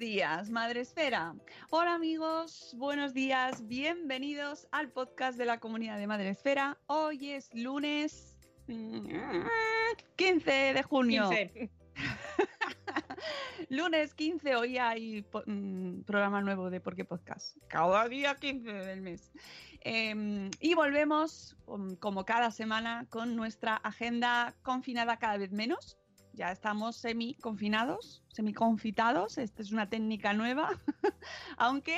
días, Madre Esfera. Hola amigos, buenos días, bienvenidos al podcast de la comunidad de Madre Esfera. Hoy es lunes mm, 15 de junio. lunes 15, hoy hay mm, programa nuevo de Por qué Podcast. Cada día 15 del mes. Em, y volvemos, um, como cada semana, con nuestra agenda confinada cada vez menos. Ya estamos semi-confinados, semi-confitados. Esta es una técnica nueva, aunque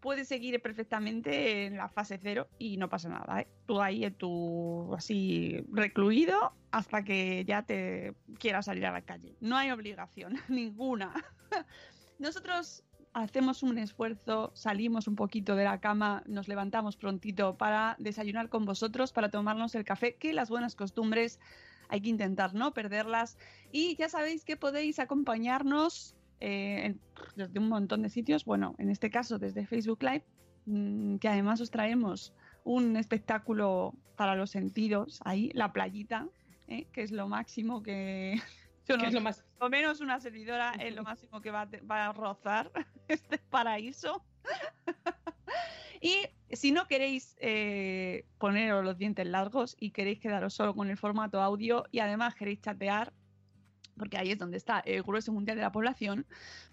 puedes seguir perfectamente en la fase cero y no pasa nada. ¿eh? Tú ahí en tu así recluido hasta que ya te quieras salir a la calle. No hay obligación ninguna. Nosotros hacemos un esfuerzo, salimos un poquito de la cama, nos levantamos prontito para desayunar con vosotros, para tomarnos el café, que las buenas costumbres hay que intentar no perderlas. Y ya sabéis que podéis acompañarnos eh, en- desde un montón de sitios. Bueno, en este caso desde Facebook Live, mm, que además os traemos un espectáculo para los sentidos, ahí, la playita, eh, que es lo máximo que... Yo no ¿Qué es lo más? o menos una servidora es lo máximo que va a, va a rozar este paraíso. y si no queréis eh, poneros los dientes largos y queréis quedaros solo con el formato audio y además queréis chatear, porque ahí es donde está el grueso mundial de la población,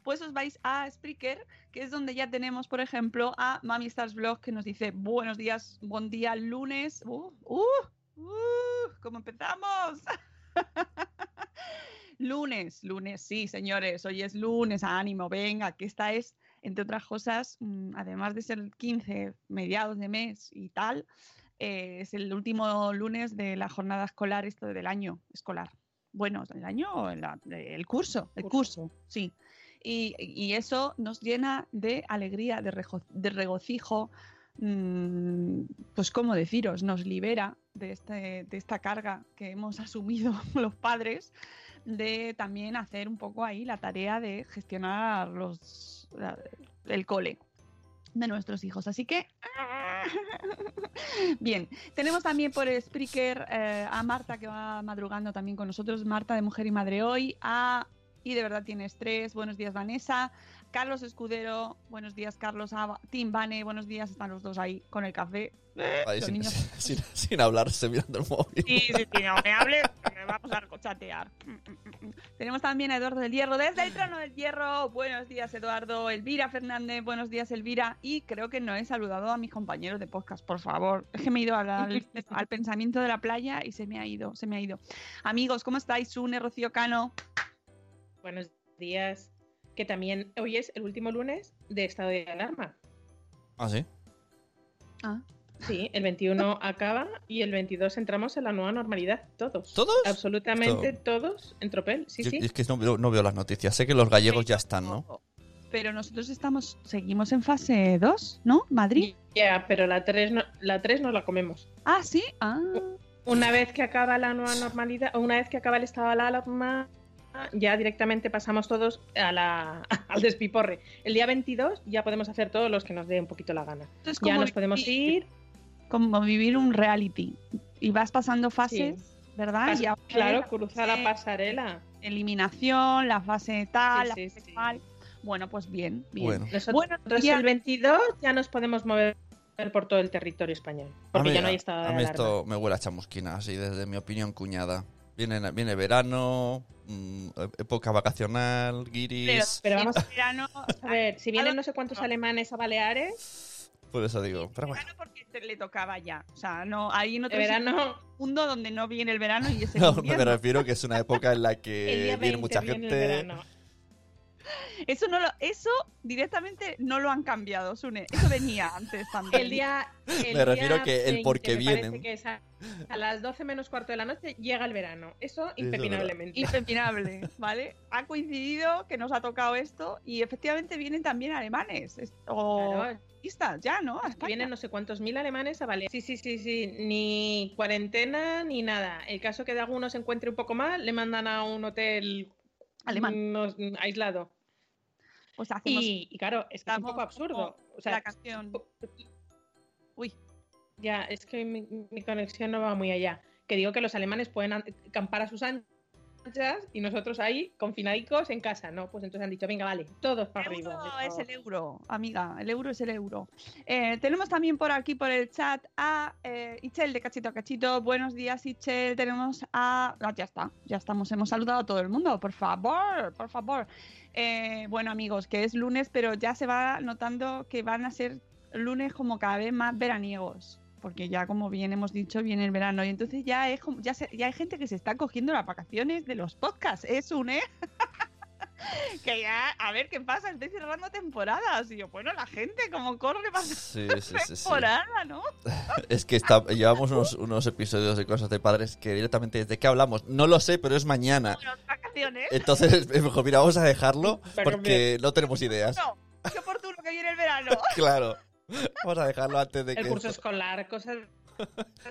pues os vais a Spreaker, que es donde ya tenemos, por ejemplo, a Mami Stars Blog, que nos dice buenos días, buen día, lunes. ¡Uh! ¡Uh! ¡Uh! ¿Cómo empezamos? Lunes, lunes, sí, señores, hoy es lunes, ánimo, venga, que esta es, entre otras cosas, mm, además de ser el 15, mediados de mes y tal, eh, es el último lunes de la jornada escolar, esto del año escolar. Bueno, ¿el año la- de- el curso? El curso, sí. Y, y eso nos llena de alegría, de, de regocijo, mm, pues cómo deciros, nos libera de, este, de esta carga que hemos asumido los padres de también hacer un poco ahí la tarea de gestionar los, el cole de nuestros hijos. Así que, bien, tenemos también por Spreaker eh, a Marta que va madrugando también con nosotros, Marta de Mujer y Madre Hoy, a y de verdad tiene estrés, buenos días Vanessa, Carlos Escudero, buenos días Carlos, a Tim Bane, buenos días, están los dos ahí con el café. Eh, Ahí los sin, niños sin, sin hablarse mirando el móvil. Sí, sí, sí, no me hables, que vamos a chatear. Tenemos también a Eduardo del Hierro desde el trono del Hierro. Buenos días, Eduardo. Elvira Fernández, buenos días, Elvira. Y creo que no he saludado a mis compañeros de podcast, por favor. Es que me he ido al, al- al pensamiento de la playa y se me ha ido, se me ha ido. Amigos, ¿cómo estáis? Sune, Rocío Cano. Buenos días. Que también hoy es el último lunes de estado de alarma. Ah, sí. Ah. Sí, el 21 acaba y el 22 entramos en la nueva normalidad, todos. ¿Todos? Absolutamente todos en tropel, sí, Yo- sí. Es que no, veo- no veo las noticias. Sé que los gallegos ya están, ¿no? Pero nosotros estamos, seguimos en fase 2, ¿no? Madrid. Ya, pero la 3 no, la 3 no la comemos. Ah, sí. Ah. Una vez que acaba la nueva normalidad, o una vez que acaba el estado de alarma, ya directamente pasamos todos a la, al despiporre. El día 22 ya podemos hacer todos los que nos dé un poquito la gana. Esto es Ya nos podemos ir. Como vivir un reality. Y vas pasando fases, ¿verdad? Pas- Y ahora claro, la cruzar la pasarela. Eliminación, la fase tal, Sí, la fase. Bueno, pues bien, bien. Bueno. Nosotros Bueno, ya- el 22 ya nos podemos mover por todo el territorio español. Porque a mí, ya no hay estado de a mí esto me huele a chamusquina, así desde mi opinión cuñada. Viene, viene verano, mm, época vacacional, guiris. Pero vamos en verano, a ver, si vienen no sé cuántos alemanes a Baleares, Por eso digo. Pero bueno. verano porque te- le tocaba ya. O sea, no hay en de otro verano, mundo donde no viene el verano y es el No, me invierno. refiero que es una época en la que viene 20 mucha viene el gente. Eso no lo, eso directamente no lo han cambiado, Sune. Eso venía antes también. El día. el Me refiero día que el 20 por qué me parece vienen. que es a, a las 12 menos cuarto de la noche llega el verano. Eso es impepinablemente. Impepinable, ¿vale? Ha coincidido que nos ha tocado esto y efectivamente vienen también alemanes es- o Claro, turistas ya, ¿no? Vienen no sé cuántos mil alemanes a Baleares. Sí, sí, sí, sí. Ni cuarentena ni nada. El caso que de alguno se encuentre un poco mal, le mandan a un hotel Alemán. no- aislado. Pues hacemos Y, y claro, es que es un poco absurdo. O sea, la canción. Uy, Ya, es que mi, mi conexión no va muy allá. Que digo que los alemanes pueden acampar a sus anchas y nosotros ahí confinadicos en casa, ¿no? Pues entonces han dicho, venga, vale, todos para el euro arriba. es el euro, amiga. El euro es el euro. Eh, tenemos también por aquí, por el chat, a eh, Ichel de Cachito a Cachito. Buenos días, Ichel. Tenemos a. ah, ya está, ya estamos. Hemos saludado a todo el mundo. Por favor, por favor. Eh, bueno, amigos, que es lunes, pero ya se va notando que van a ser lunes como cada vez más veraniegos. Porque ya, como bien hemos dicho, viene el verano. Y entonces ya, es como- ya, se- ya hay gente que se está cogiendo las vacaciones de los podcasts. Es un, ¿eh? que ya, a ver qué pasa, estoy cerrando temporadas. Y yo, bueno, la gente como corre para Sí, sí, sí, sí. temporada, ¿no? Es que está, llevamos unos, unos episodios de cosas de padres que directamente ¿de qué hablamos? No lo sé, pero es mañana. Bueno, vacaciones. Entonces, es mejor, mira, vamos a dejarlo porque no tenemos ideas. No, qué oportuno que viene el verano. Claro. Vamos a dejarlo antes de que. El curso esto- escolar, cosas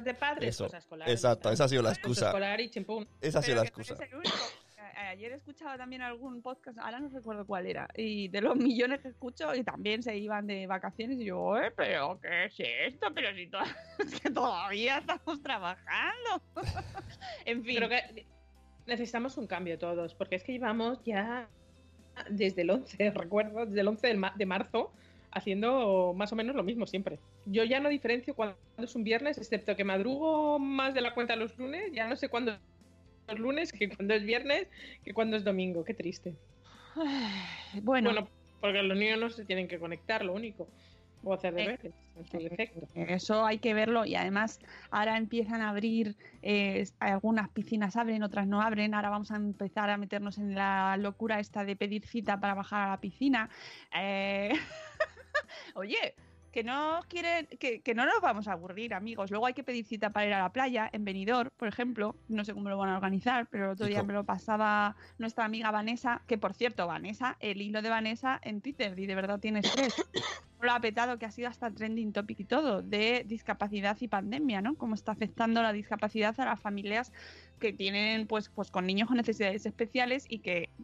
de padres, Eso, cosas escolar. Exacto, esa ha sido la Curso excusa. escolar y chimpún. Esa ha sido la Pero no excusa. único. A- Ayer escuchaba también algún podcast, ahora no recuerdo cuál era, y de los millones que escucho, y también se iban de vacaciones, y yo, "Eh, pero ¿qué es esto? Pero si to- es que todavía estamos trabajando. en fin, Creo que necesitamos un cambio todos, porque es que llevamos ya desde el 11, recuerdo, desde el 11 de, ma- de marzo, haciendo más o menos lo mismo siempre. Yo ya no diferencio cuándo es un viernes, excepto que madrugo más de la cuenta los lunes, ya no sé cuándo es lunes, que cuándo es viernes, que cuándo es domingo, qué triste. bueno, Bueno, porque los niños no se tienen que conectar, lo único. O hacer Eh, deberes, en su defecto. Eso hay que verlo y además ahora empiezan a abrir, eh, algunas piscinas abren, otras no abren, ahora vamos a empezar a meternos en la locura esta de pedir cita para bajar a la piscina. Eh, Oye, que no quieren, que, que no nos vamos a aburrir, amigos. Luego hay que pedir cita para ir a la playa, en Benidorm, por ejemplo. No sé cómo lo van a organizar, pero el otro ¿Y día me lo pasaba nuestra amiga Vanessa, que por cierto, Vanessa, el hilo de Vanessa en Twitter, y de verdad tiene estrés lo ha petado, que ha sido hasta trending topic y todo, de discapacidad y pandemia, ¿no? Cómo está afectando la discapacidad a las familias que tienen, pues, pues con niños con necesidades especiales y que,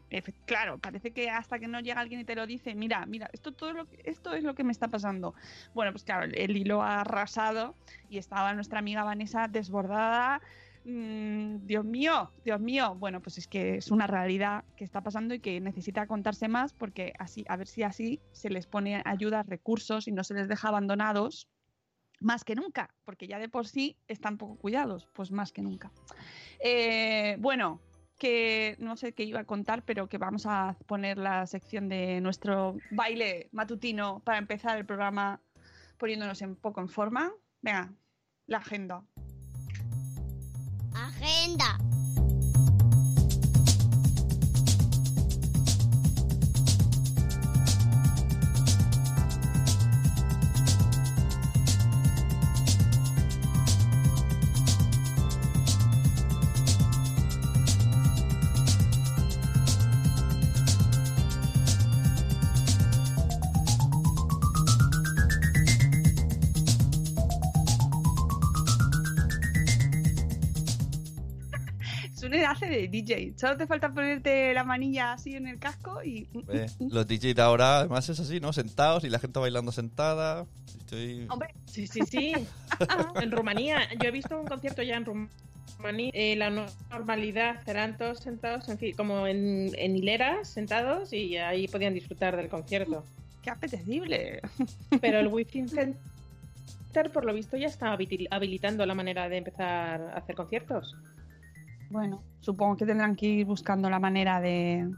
claro, parece que hasta que no llega alguien y te lo dice, mira, mira, esto todo lo que- esto es lo que me está pasando. Bueno, pues claro, el, el hilo ha arrasado y estaba nuestra amiga Vanessa desbordada. Mm, Dios mío, Dios mío. Bueno, pues es que es una realidad que está pasando y que necesita contarse más porque así, a ver si así se les pone ayuda, recursos y no se les deja abandonados más que nunca, porque ya de por sí están poco cuidados, pues más que nunca. Eh, bueno, que no sé qué iba a contar, pero que vamos a poner la sección de nuestro baile matutino para empezar el programa poniéndonos un poco en forma. Venga, la agenda. Agenda. De DJ. Solo te falta ponerte la manilla así en el casco y. Eh, los DJs de ahora, además, es así, ¿no? Sentados y la gente bailando sentada. Estoy... Hombre, Sí, sí, sí. en Rumanía, yo he visto un concierto ya en Rumanía. eh, la no- normalidad eran todos sentados, en fin, como en, en hileras, sentados, y ahí podían disfrutar del concierto. qué apetecible. Pero el Wi-Fi Center, por lo visto, ya está habil- habilitando la manera de empezar a hacer conciertos. Bueno, supongo que tendrán que ir buscando la manera de,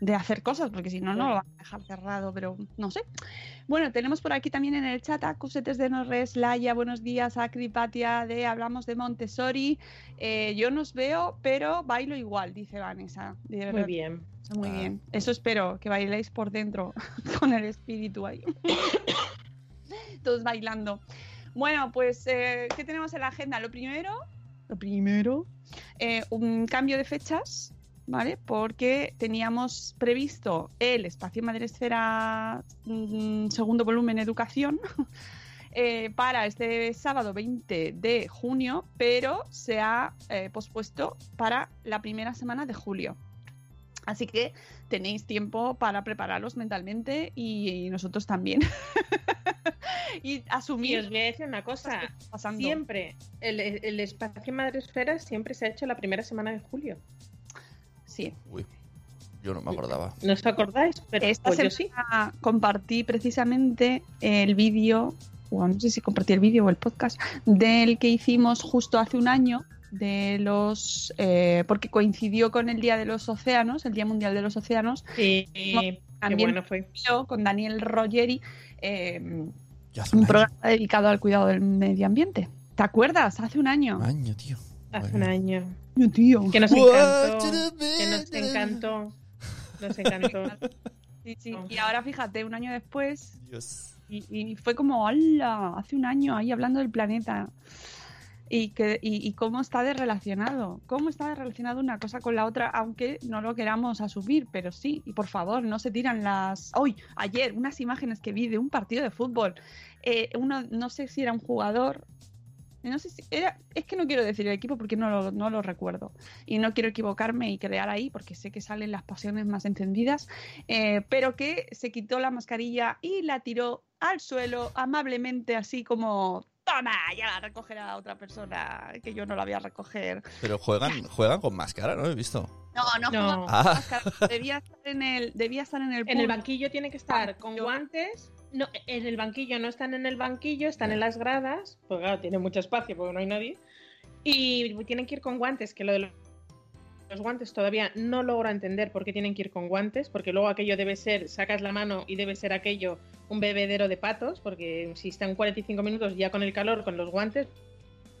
de hacer cosas, porque si no, no lo van a dejar cerrado, pero no sé. Bueno, tenemos por aquí también en el chat a Cusetes de Norres, Laia, buenos días, a Cripatia de Hablamos de Montessori. Eh, yo no os veo, pero bailo igual, dice Vanessa. De Muy bien. Muy Ah. bien. Eso espero, que bailéis por dentro, con el espíritu ahí. Todos bailando. Bueno, pues, eh, ¿qué tenemos en la agenda? Lo primero, lo primero, eh, un cambio de fechas, ¿vale? Porque teníamos previsto el espacio Madresfera mm, segundo volumen educación eh, para este sábado 20 de junio, pero se ha eh, pospuesto para la primera semana de julio. Así que tenéis tiempo para prepararos mentalmente y, nosotros también. y Y asumir os voy a decir una cosa. Siempre, el, el espacio Madresfera siempre se ha hecho la primera semana de julio. Sí. Uy, yo no me acordaba. ¿No os acordáis? Pero Esta pues yo semana sí. compartí precisamente el vídeo, o no sé si compartí el vídeo o el podcast, del que hicimos justo hace un año, de los eh, porque coincidió con el Día de los Océanos, el Día Mundial de los Océanos, Sí, qué también bueno fue. yo con Daniel Rogeri, eh, un programa dedicado al cuidado del medio ambiente. ¿Te acuerdas? Hace un año. Un año, tío. Hace un año. Yo, tío. Que nos encantó. Que nos encantó. Nos encantó. Sí, sí. Y ahora fíjate, un año después, Dios. Y, y fue como, ¡hala! Hace un año ahí hablando del planeta. Y, que, y, cómo está de relacionado. Cómo está de relacionado una cosa con la otra, aunque no lo queramos asumir, pero sí. Y por favor, no se tiran las. Hoy, ayer, unas imágenes que vi de un partido de fútbol. Eh, uno, no sé si era un jugador. No sé si era. Es que no quiero decir el equipo porque no lo, no lo recuerdo. Y no quiero equivocarme y crear ahí porque sé que salen las pasiones más encendidas. eh, pero que se quitó la mascarilla y la tiró al suelo amablemente, así como. Toma, ya la recogerá otra persona que yo no la voy a recoger. Pero juegan, juegan con máscara, ¿no? He visto. No, no, No. con Ah. máscara. Debía estar en el, debía estar en el, En el banquillo tiene que estar con Yo- guantes. No, en el banquillo no están en el banquillo, están en las gradas. Pues claro, tiene mucho espacio porque no hay nadie. Y tienen que ir con guantes, que lo de los- guantes todavía no logro entender por qué tienen que ir con guantes, porque luego aquello debe ser, sacas la mano y debe ser aquello un bebedero de patos, porque si están 45 minutos ya con el calor, con los guantes,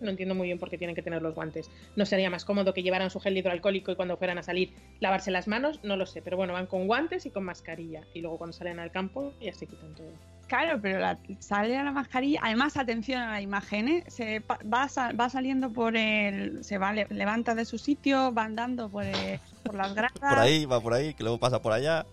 no entiendo muy bien por qué tienen que tener los guantes. ¿No sería más cómodo que llevaran su gel hidroalcohólico y cuando fueran a salir lavarse las manos? No lo sé, pero bueno, van con guantes y con mascarilla. Y luego cuando salen al campo ya se quitan todo. Claro, pero la- sale a la mascarilla. Además, atención a la imagen, ¿eh? Se va, va saliendo por el. Se va, le- levanta de su sitio, va andando por, el- por las gradas. Por ahí, va por ahí, que luego pasa por allá.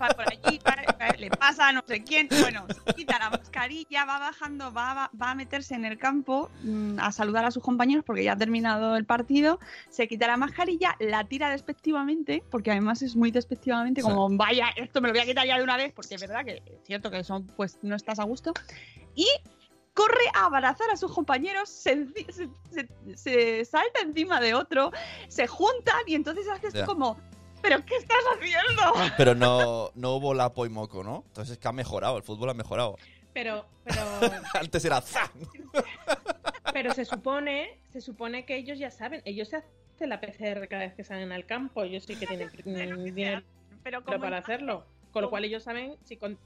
va por allí, va- le pasa a no sé quién. Bueno, se quita la mascarilla, va bajando, va, va, va a meterse en el campo mm, a saludar a sus compañeros porque ya ha terminado el partido. Se quita la mascarilla, la tira despectivamente, porque además es muy despectivamente, Sí. como vaya, esto me lo voy a quitar ya de una vez, porque es verdad que es cierto que son, pues no estás a gusto. Y corre a abrazar a sus compañeros, se, enci- se- se- se salta encima de otro, se juntan y entonces haces como, ¿pero qué estás haciendo? Pero no, no hubo lapo y moco, ¿no? Entonces es que ha mejorado, el fútbol ha mejorado. Pero, pero, Antes era ¡za! pero se supone, se supone que ellos ya saben, ellos se hacen la PCR cada vez que salen al campo, ellos sí que tienen dinero Pero para hacerlo. Con lo cual ellos saben si con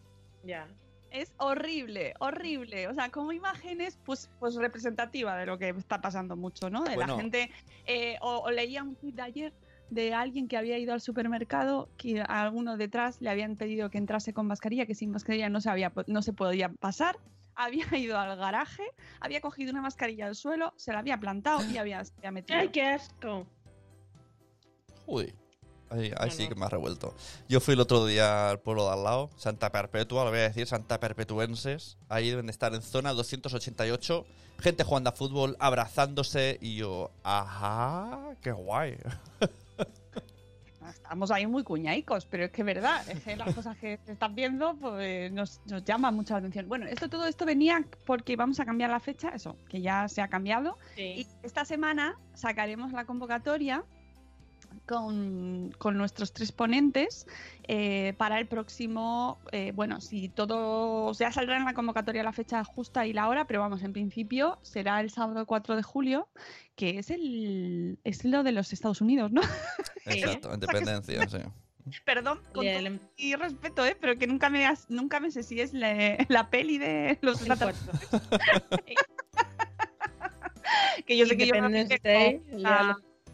ya. Es horrible, horrible. O sea, como imágenes, pues, pues representativa de lo que está pasando mucho, ¿no? De Bueno. la gente. eh, o, o leía un tweet de ayer de alguien que había ido al supermercado, que a alguno detrás le habían pedido que entrase con mascarilla, que sin mascarilla no se, había, po- no se podía pasar. Había ido al garaje, había cogido una mascarilla del suelo, se la había plantado y había, se había metido. ¡Ay, qué asco! Joder. Ahí, ahí No, sí que me ha revuelto. Yo fui el otro día al pueblo de al lado, Santa Perpetua, lo voy a decir, Santa Perpetuenses. Ahí deben de estar en zona 288. Gente jugando a fútbol, abrazándose y yo, ajá, qué guay. Estamos ahí muy cuñaicos, pero es que es verdad, es que las cosas que se están viendo pues, nos, nos llaman mucha atención. Bueno, esto todo esto venía porque vamos a cambiar la fecha, eso, que ya se ha cambiado. Y esta semana sacaremos la convocatoria con, con nuestros tres ponentes eh, para el próximo, eh, bueno, si todo, ya saldrá en la convocatoria la fecha justa y la hora, pero vamos, en principio será el sábado 4 de julio, que es el es lo de los Estados Unidos, ¿no? Exacto, independencia, sí. Perdón, con mi respeto, ¿eh? pero que nunca me, has- nunca me sé si es la, la peli de los extraterrestres. que yo sé que yo me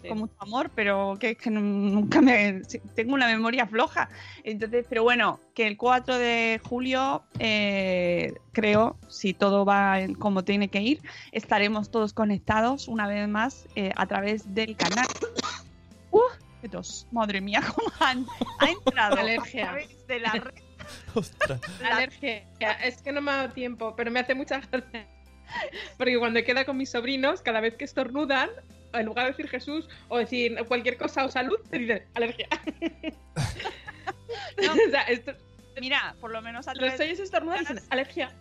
Sí. con mucho amor, pero que es que nu- nunca me... Tengo una memoria floja. Entonces, pero bueno, que el 4 de julio, eh, creo, si todo va como tiene que ir, estaremos todos conectados una vez más eh, a través del canal. ¡Uh! qué tos. Madre mía, cómo han, ha entrado Alergia. de la red. Ostras. Alergia. Es que no me ha dado tiempo, pero me hace mucha gracia. Porque cuando queda con mis sobrinos, cada vez que estornudan, en lugar de decir Jesús o decir cualquier cosa o salud, te dicen alergia. No. o sea, esto- Mira, por lo menos a los través sellos estornudan y dicen alergia.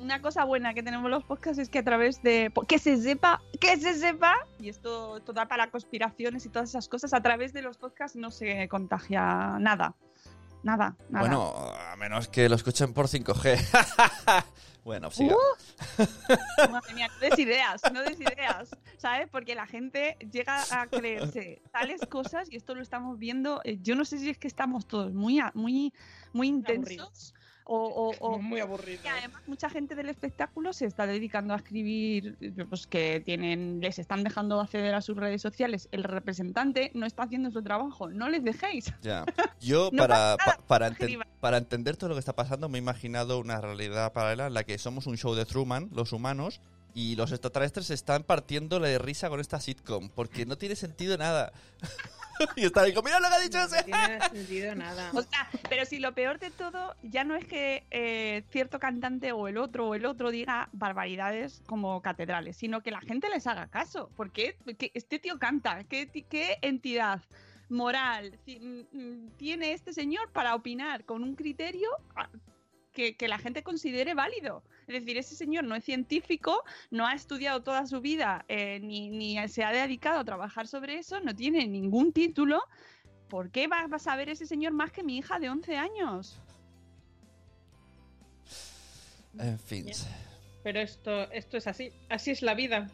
una cosa buena que tenemos los podcasts es que a través de que se sepa, que se sepa, y esto, esto da para conspiraciones y todas esas cosas, a través de los podcasts no se contagia nada. Nada, nada. Bueno, a menos que lo escuchen por 5G. bueno, siga. Madre mía, no des ideas, no des ideas, ¿sabes? Porque la gente llega a creerse tales cosas y esto lo estamos viendo. eh, Yo no sé si es que estamos todos muy, a- muy, muy intensos. O, o- o- Muy aburrido. y además mucha gente del espectáculo se está dedicando a escribir, pues que tienen, les están dejando acceder a sus redes sociales. El representante no está haciendo su trabajo, no les dejéis. Ya. Yo, No para, para, enten- para entender todo lo que está pasando, me he imaginado una realidad paralela en la que somos un show de Truman, los humanos, y los extraterrestres se están partiendo de risa con esta sitcom, porque no tiene sentido nada. y están ahí como, mira lo que ha dicho No ese. tiene sentido nada. O sea, pero si lo peor de todo ya no es que eh, cierto cantante o el otro o el otro diga barbaridades como catedrales, sino que la gente les haga caso. Porque que este tío canta, ¿qué, qué entidad moral mm, mm, tiene este señor para opinar con un criterio ah, que, que la gente considere válido? Es decir, ese señor no es científico, no ha estudiado toda su vida, eh, ni, ni se ha dedicado a trabajar sobre eso, no tiene ningún título. ¿Por qué va va a saber ese señor más que mi hija de 11 años? En fin. Pero esto, esto es así. Así es la vida.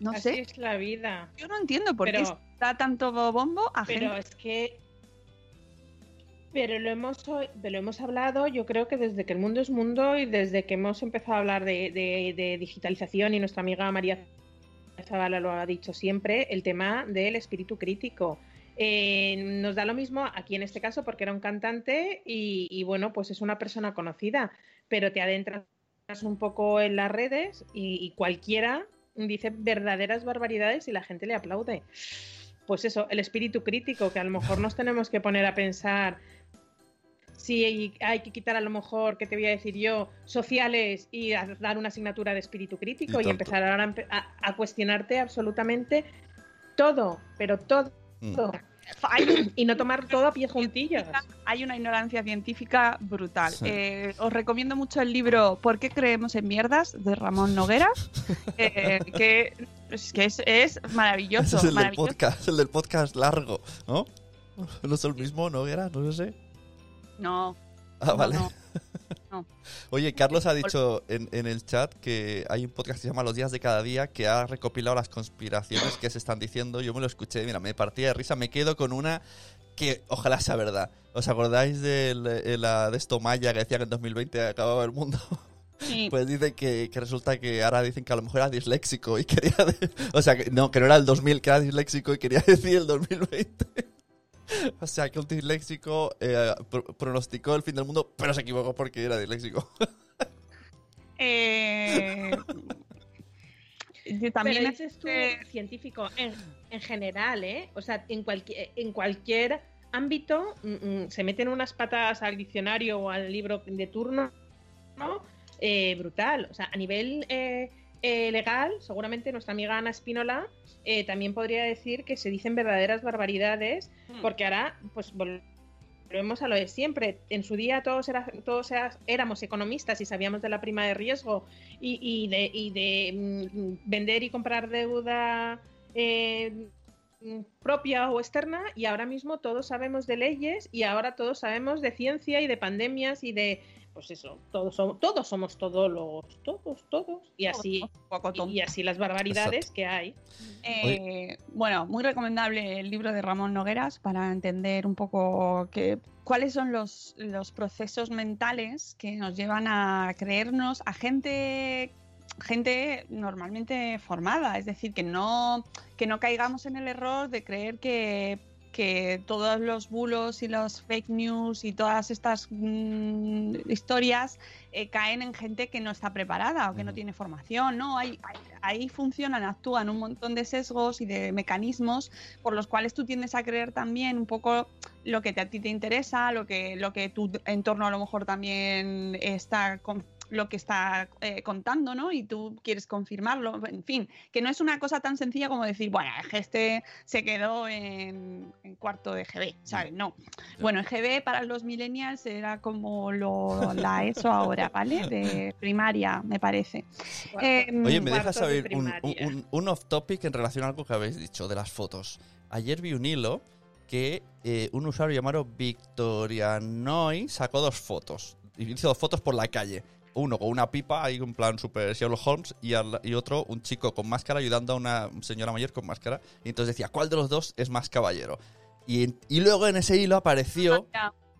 No así sé. es la vida. Yo no entiendo por qué Pero- da tanto bombo a Pero gente. es que. Pero lo hemos, lo hemos hablado, yo creo que desde que el mundo es mundo y desde que hemos empezado a hablar de, de- de digitalización y nuestra amiga María Zavala lo ha dicho siempre, el tema del espíritu crítico. Eh, nos da lo mismo aquí en este caso porque era un cantante y, y, bueno, pues es una persona conocida, pero te adentras un poco en las redes y, y cualquiera dice verdaderas barbaridades y la gente le aplaude. Pues eso, el espíritu crítico, que a lo mejor nos tenemos que poner a pensar si hay, hay que quitar a lo mejor, ¿qué te voy a decir yo? Sociales y a- dar una asignatura de espíritu crítico Y empezar ahora a cuestionarte absolutamente todo, pero todo. Mm. Hay, Y no tomar todo a pie juntillas. hay una ignorancia científica brutal. Sí. Eh, os recomiendo mucho el libro ¿Por qué creemos en mierdas? de Ramón Noguera, eh, que, es, que es, es maravilloso. Ese es el del maravilloso. podcast, el del podcast largo, ¿no? No es el mismo, ¿no, Era? No sé. No, Ah, no, vale. no. Oye, Carlos ha dicho en, en el chat que hay un podcast que se llama Los días de cada día que ha recopilado las conspiraciones que se están diciendo. Yo me lo escuché, mira, me partía de risa. Me quedo con una que ojalá sea verdad. ¿Os acordáis de la de esto Maya que decía que en 2020 acababa el mundo? Sí. Pues dice que, que resulta que ahora dicen que a lo mejor era disléxico y quería... de- o sea, que no, que no era el 2000, que era disléxico y quería decir el 2020. o sea, que un disléxico eh, pro- pronosticó el fin del mundo, pero se equivocó porque era disléxico. Eh, Yo también Pero tú eh, científico en, en general, ¿eh? O sea, en, cualquier en cualquier ámbito mm, mm, se meten unas patas al diccionario o al libro de turno, ¿no? Eh, brutal. O sea, a nivel eh, legal, seguramente nuestra amiga Ana Espínola eh, también podría decir que se dicen verdaderas barbaridades, Hmm. porque ahora, pues vol- volvemos a lo de siempre. En su día todos, era- todos era- éramos economistas y sabíamos de la prima de riesgo y, y de, y de mm, vender y comprar deuda eh, propia o externa y ahora mismo todos sabemos de leyes y ahora todos sabemos de ciencia y de pandemias y de pues eso todos somos todos somos todólogos todos todos y así y así las barbaridades Exacto. que hay. Eh, bueno, muy recomendable el libro de Ramón Nogueras para entender un poco que, cuáles son los, los procesos mentales que nos llevan a creernos a gente gente normalmente formada, es decir, que no, que no caigamos en el error de creer que, que todos los bulos y los fake news y todas estas mm, historias eh, caen en gente que no está preparada o que no tiene formación, ¿no? Hay, hay- ahí funcionan, actúan un montón de sesgos y de mecanismos por los cuales tú tiendes a creer también un poco lo que te- a ti te interesa, lo que, lo que tu entorno a lo mejor también está con- lo que está eh, contando, ¿no? Y tú quieres confirmarlo, en fin, que no es una cosa tan sencilla como decir, bueno, es que este se quedó en, en cuarto de GB, ¿sabes? No. Bueno, en GB para los millennials era como lo, la ESO ahora, ¿vale? De primaria, me parece. Eh, Oye, ¿me dejas de saber un, primaria. un- un off topic en relación a algo que habéis dicho de las fotos? Ayer vi un hilo que eh, un usuario llamado Victorianoi sacó dos fotos. Hizo dos fotos por la calle. Uno con una pipa, ahí en plan super Sherlock Holmes, y, al- y otro un chico con máscara ayudando a una señora mayor con máscara. Y entonces decía, ¿cuál de los dos es más caballero? Y, luego en ese hilo apareció.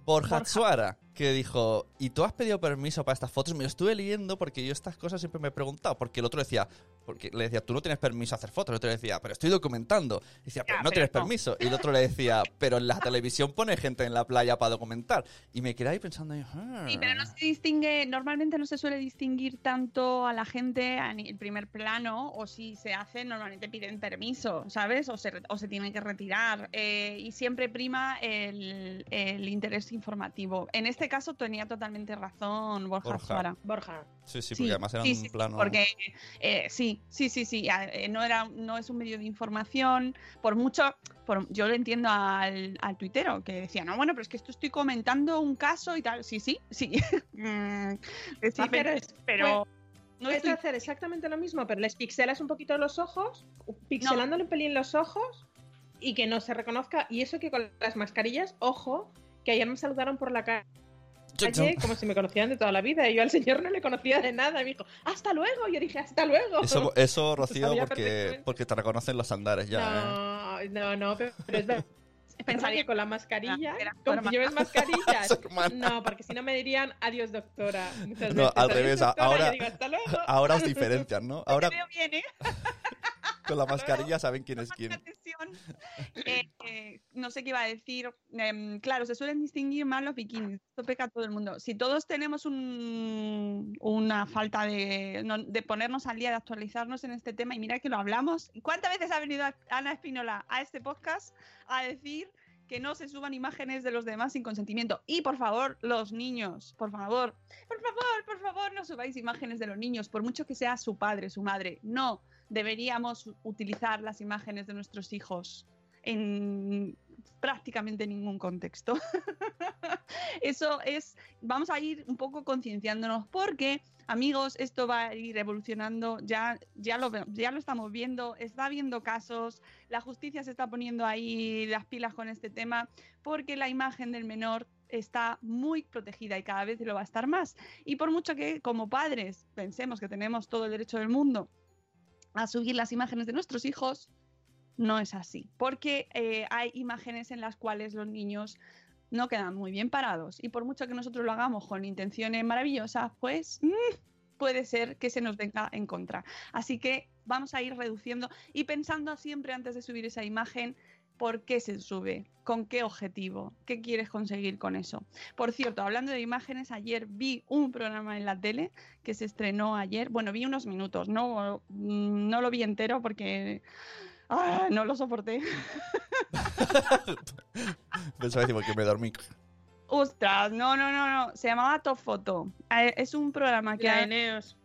Borja Borja. Que dijo, ¿y tú has pedido permiso para estas fotos? Me lo estuve leyendo porque yo estas cosas siempre me he preguntado, porque el otro decía, porque le decía, tú no tienes permiso a hacer fotos, el otro le decía, pero estoy documentando. Y decía, pero no tienes permiso. Y el otro le decía, pero en la televisión pone gente en la playa para documentar. Y me quedé ahí pensando, "Ah". Sí, pero no se distingue, normalmente no se suele distinguir tanto a la gente en el primer plano, o si se hace, normalmente piden permiso, ¿sabes? O se, o se tienen que retirar. eh, y siempre prima el, el interés informativo. En este caso tenía totalmente razón Borja, Borja. Suara. Borja Sí, sí, porque además era sí, un sí, sí, plano... porque eh, sí, sí, sí, sí. a- eh, no era, no es un medio de información. Por mucho, por, yo lo entiendo al, al tuitero que decía, no, bueno, pero es que esto estoy comentando un caso y tal. Sí, sí, sí. Mm, sí, pero, no Puedes estoy- hacer exactamente lo mismo, pero les pixelas un poquito los ojos, pixelándole un pelín los ojos y que no se reconozca. Y eso que con las mascarillas, ojo, que ayer me saludaron por la calle Chun. como si me conocieran de toda la vida. Y yo al señor no le conocía de nada. Y me dijo, hasta luego. Y yo dije, hasta luego. Eso, eso Rocío, porque, porque te reconocen los andares ya, ¿eh? no, no, no, pero, pero es verdad. pensaría que con la mascarilla, como si lleves mascarillas. No, porque si no me dirían adiós, doctora. Muchas No, veces, al "Adiós, revés, doctora", ahora- digo, hasta luego. Ahora os diferencian, ¿no? Ahora Te veo bien, ¿eh? Con la mascarilla saben quién es quién. Eh, eh, no sé qué iba a decir. Em, claro, se suelen distinguir más los bikinis. Esto peca a todo el mundo. Si todos tenemos un- una falta de, no- de ponernos al día, de actualizarnos en este tema, y mira que lo hablamos. ¿Cuántas veces ha venido Ana Espínola a este podcast a decir que no se suban imágenes de los demás sin consentimiento? Y por favor, los niños, por favor, por favor, por favor, no subáis imágenes de los niños, por mucho que sea su padre, su madre. No, deberíamos utilizar las imágenes de nuestros hijos en prácticamente ningún contexto. Eso es, vamos a ir un poco concienciándonos porque, amigos, esto va a ir evolucionando, ya, ya, lo, ya lo estamos viendo, está habiendo casos, la justicia se está poniendo ahí las pilas con este tema porque la imagen del menor está muy protegida y cada vez lo va a estar más. Y por mucho que como padres pensemos que tenemos todo el derecho del mundo a subir las imágenes de nuestros hijos, no es así, porque eh, hay imágenes en las cuales los niños no quedan muy bien parados y por mucho que nosotros lo hagamos con intenciones maravillosas, pues mm, puede ser que se nos venga en contra. Así que vamos a ir reduciendo y pensando siempre antes de subir esa imagen por qué se sube, con qué objetivo, qué quieres conseguir con eso. Por cierto, hablando de imágenes, ayer vi un programa en la tele que se estrenó ayer. Bueno, vi unos minutos, no, no lo vi entero porque ah, no lo soporté. Pensaba decir porque me dormí. Ostras, no, no, no, no. Se llamaba Top Photo. Eh, Es un programa que La de ha- Neos.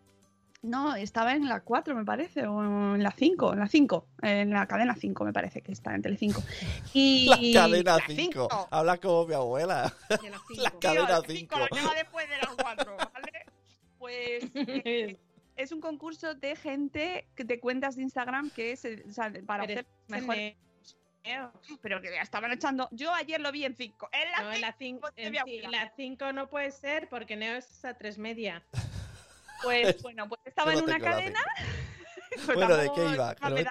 No, estaba en la 4, me parece, o en la 5, en la 5, en la cadena 5, me parece que está en Telecinco. Y La cadena la 5. cinco. Habla como mi abuela. De las La cinco. cadena Tío, 5. la después de las 4, ¿vale? Pues eh, es un concurso de gente que de cuentas de Instagram que es eh, o sea, para Pero hacer mejor. Pero que ya estaban echando. Yo ayer lo vi en 5. En la No, en la cinco 5 de mi abuela. la cinco no puede ser porque Neos es a tres media. Pues bueno, pues estaba en una cadena. pues Bueno, ¿de qué iba? no me-.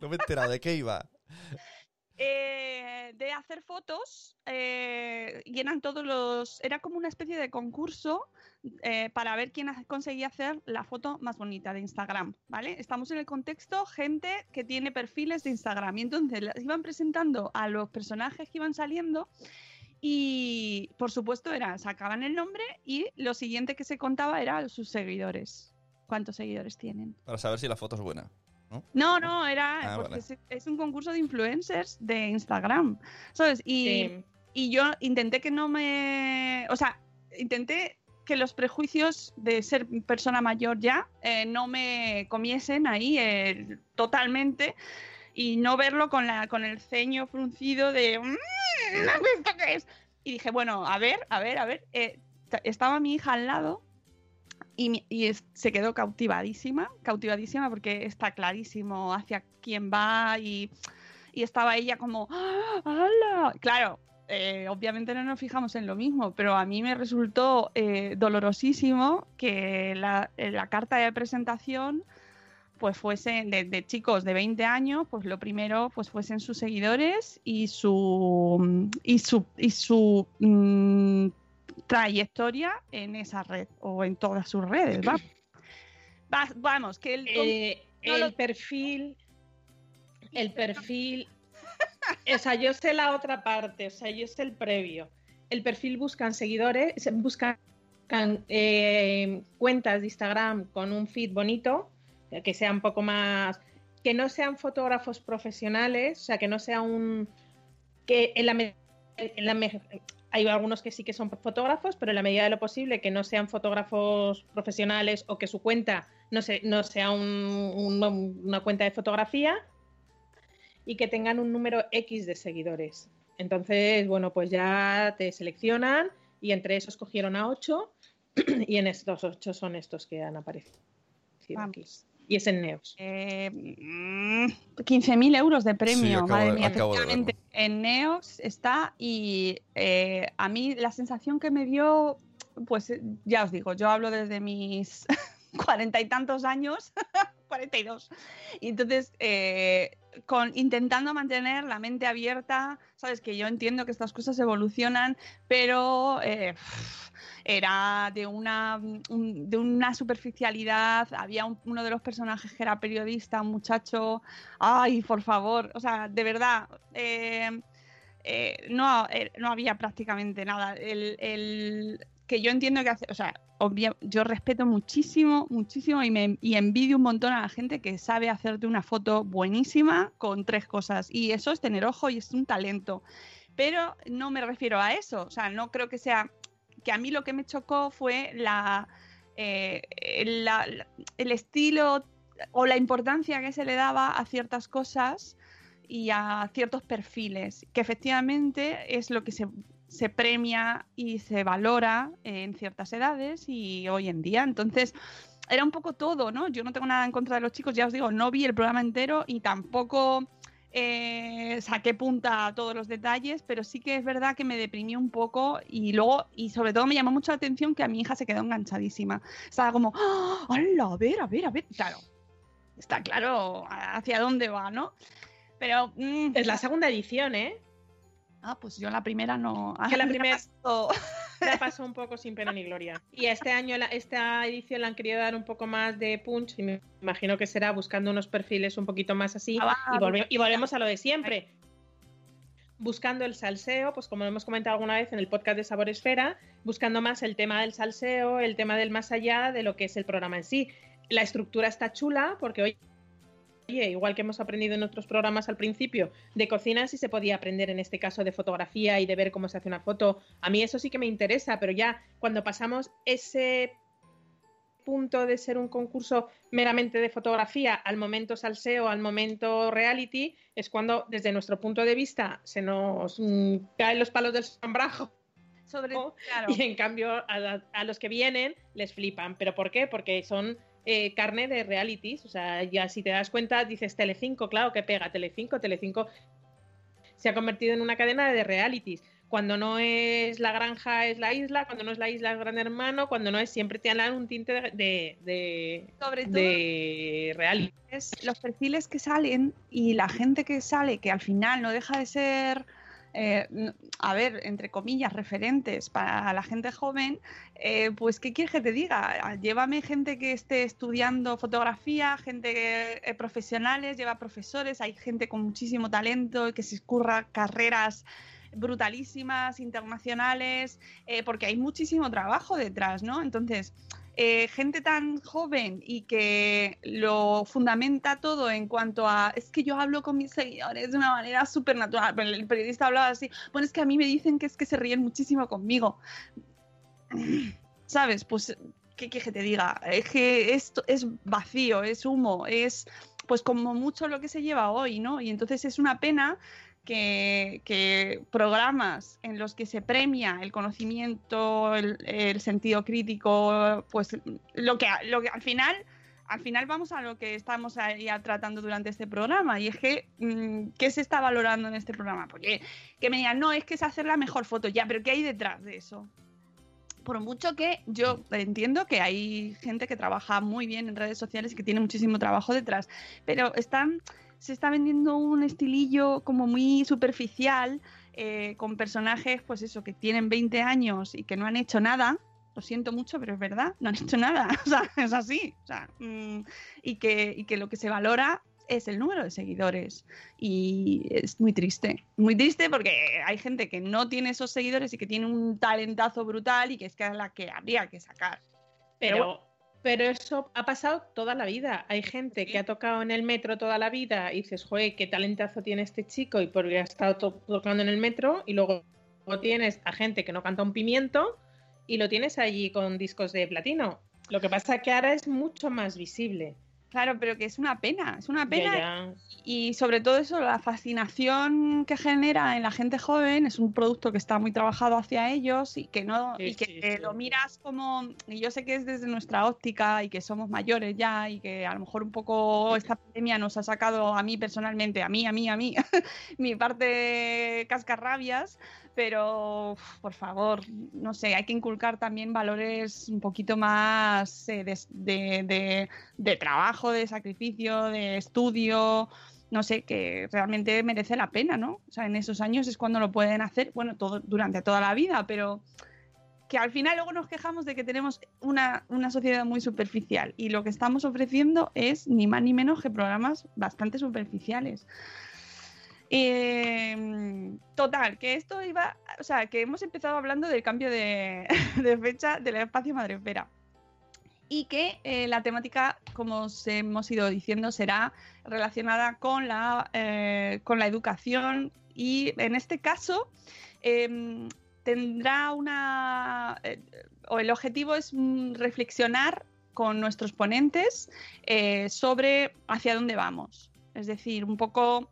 No me he enterado de qué iba. eh, de hacer fotos eh, y eran todos los era como una especie de concurso eh, para ver quién conseguía hacer la foto más bonita de Instagram, ¿vale? Estamos en el contexto gente que tiene perfiles de Instagram y entonces las iban presentando a los personajes que iban saliendo y por supuesto era sacaban el nombre y lo siguiente que se contaba era sus seguidores. ¿Cuántos seguidores tienen? Para saber si la foto es buena. No, no, era Ah, porque vale. es, es un concurso de influencers de Instagram, ¿sabes? Y, Sí. y yo intenté que no me, o sea, intenté que los prejuicios de ser persona mayor ya eh, no me comiesen ahí eh, totalmente y no verlo con la con el ceño fruncido de "Mm, ¿esto qué es? Y dije, bueno, a ver, a ver, a ver. eh, ta- estaba mi hija al lado y, y se quedó cautivadísima, cautivadísima porque está clarísimo hacia quién va y, y estaba ella como, ¡Ah, ¡hala! Claro, eh, obviamente no nos fijamos en lo mismo, pero a mí me resultó eh, dolorosísimo que la, la carta de presentación pues fuesen de, de chicos de 20 años, pues lo primero pues fuesen sus seguidores y su y su y su mm, trayectoria en esa red o en todas sus redes, va. Va- vamos, que el Eh, no el lo- perfil. El perfil. O sea, yo sé la otra parte, o sea, yo sé el previo. El perfil buscan seguidores, se- buscan eh, cuentas de Instagram con un feed bonito, que sea un poco más. que no sean fotógrafos profesionales, o sea, que no sea un. que en la, en la hay algunos que sí que son fotógrafos, pero en la medida de lo posible que no sean fotógrafos profesionales o que su cuenta no, se- no sea un- un- una cuenta de fotografía y que tengan un número X de seguidores. Entonces, bueno, pues ya te seleccionan y entre esos cogieron a 8 y en estos 8 son estos que han aparecido aquí. Y es en Neos. Eh, mm, 15.000 euros de premio, madre de- mía. efectivamente, en Neox está y eh, a mí la sensación que me dio, pues ya os digo, yo hablo desde mis cuarenta y tantos años, 42. Y entonces, eh, con, intentando mantener la mente abierta, sabes que yo entiendo que estas cosas evolucionan, pero eh, era de una, un- de una superficialidad. Había un- uno de los personajes que era periodista, un muchacho. Ay, por favor, o sea, de verdad. eh, no, no había prácticamente nada. El- que yo entiendo que hace, o sea, obvia- yo respeto muchísimo, muchísimo y, me, y envidio un montón a la gente que sabe hacerte una foto buenísima con tres cosas. Y eso es tener ojo y es un talento. Pero no me refiero a eso. O sea, no creo que sea. Que a mí lo que me chocó fue la, eh, la- la- el estilo o la importancia que se le daba a ciertas cosas y a ciertos perfiles, que efectivamente es lo que se, se premia y se valora en ciertas edades y hoy en día. Entonces, era un poco todo, ¿no? Yo no tengo nada en contra de los chicos, ya os digo, no vi el programa entero y tampoco eh, saqué punta a todos los detalles, pero sí que es verdad que me deprimió un poco y luego, y sobre todo me llamó mucho la atención que a mi hija se quedó enganchadísima. Estaba como, ¡Ah! ¡Hala! A ver, a ver, a ver. Claro, está claro hacia dónde va, ¿no? Pero. mm, Es la segunda edición, ¿eh? Ah, pues yo la primera no. Que la me primera-. La pasó un poco sin pena ni gloria. Y este año, la- esta edición le han querido dar un poco más de punch y me imagino que será buscando unos perfiles un poquito más así. Ah, y, volve- y volvemos a lo de siempre. buscando el salseo, pues como hemos comentado alguna vez en el podcast de Sabor Esfera, buscando más el tema del salseo, el tema del más allá de lo que es el programa en sí. La estructura está chula porque hoy Oye, igual que hemos aprendido en otros programas al principio de cocina, sí se podía aprender en este caso de fotografía y de ver cómo se hace una foto. A mí eso sí que me interesa, pero ya cuando pasamos ese punto de ser un concurso meramente de fotografía al momento salseo, al momento reality, es cuando desde nuestro punto de vista se nos mm, caen los palos del sombrajo. Sobre, claro. Y en cambio a los que vienen les flipan. ¿Pero por qué? Porque son eh, carne de realities. O sea, ya si te das cuenta, dices Telecinco, claro que pega Telecinco. Telecinco se ha convertido en una cadena de realities. Cuando no es la granja es la isla, cuando no es la isla es Gran Hermano, cuando no es siempre te dan un tinte de, de, de, Sobre todo de reality. es los perfiles que salen y la gente que sale, que al final no deja de ser, eh, a ver, entre comillas, referentes para la gente joven, eh, pues ¿qué quieres que te diga? Llévame gente que esté estudiando fotografía, gente eh, profesionales, lleva profesores, hay gente con muchísimo talento y que se escurra carreras brutalísimas, internacionales, porque hay muchísimo trabajo detrás, ¿no? Entonces, eh, gente tan joven y que lo fundamenta todo en cuanto a es que yo hablo con mis seguidores de una manera súper natural. El periodista hablaba así, bueno, es que a mí me dicen que es que se ríen muchísimo conmigo. ¿Sabes? Pues, ¿qué que te diga? Es que esto es vacío, es humo, es pues como mucho lo que se lleva hoy, ¿no? Y entonces es una pena que, programas en los que se premia el conocimiento, el, sentido crítico, pues lo que, lo que al final, al final vamos a lo que estamos ahí tratando durante este programa. Y es que, mm, ¿qué se está valorando en este programa? Porque que me digan, no, es que es hacer la mejor foto, ya, pero ¿qué hay detrás de eso? Por mucho que yo entiendo que hay gente que trabaja muy bien en redes sociales y que tiene muchísimo trabajo detrás, pero están se está vendiendo un estilillo como muy superficial, eh, con personajes, pues eso, que tienen 20 años y que no han hecho nada. Lo siento mucho, pero es verdad, no han hecho nada. O sea, es así. O sea, mm, y, que, y que lo que se valora es el número de seguidores. Y es muy triste. Muy triste porque hay gente que no tiene esos seguidores y que tiene un talentazo brutal y que es que es la que habría que sacar. Pero Pero, pero eso ha pasado toda la vida. Hay gente que ha tocado en el metro toda la vida y dices, joder, qué talentazo tiene este chico y porque ha estado to- tocando en el metro y luego tienes a gente que no canta un pimiento y lo tienes allí con discos de platino. Lo que pasa es que ahora es mucho más visible. Claro, pero que es una pena, es una pena ya. y sobre todo eso, la fascinación que genera en la gente joven es un producto que está muy trabajado hacia ellos y que no Sí, y que sí, sí. lo miras como y yo sé que es desde nuestra óptica y que somos mayores ya y que a lo mejor un poco esta pandemia nos ha sacado a mí personalmente, a mí, a mí, a mí, mi parte cascarrabias, pero por favor, no sé, hay que inculcar también valores un poquito más eh, de, de- de- de trabajo, de sacrificio, de estudio, no sé, que realmente merece la pena, ¿no? O sea, en esos años es cuando lo pueden hacer, bueno, todo, durante toda la vida, pero que al final luego nos quejamos de que tenemos una, una sociedad muy superficial y lo que estamos ofreciendo es ni más ni menos que programas bastante superficiales. Eh, total, que esto iba, o sea, que hemos empezado hablando del cambio de, fecha del espacio Madrefera y que eh, la temática, como os hemos ido diciendo, será relacionada con la, eh, con la educación y en este caso em, tendrá una... eh, o el objetivo es mm, reflexionar con nuestros ponentes sobre hacia dónde vamos. Es decir, un poco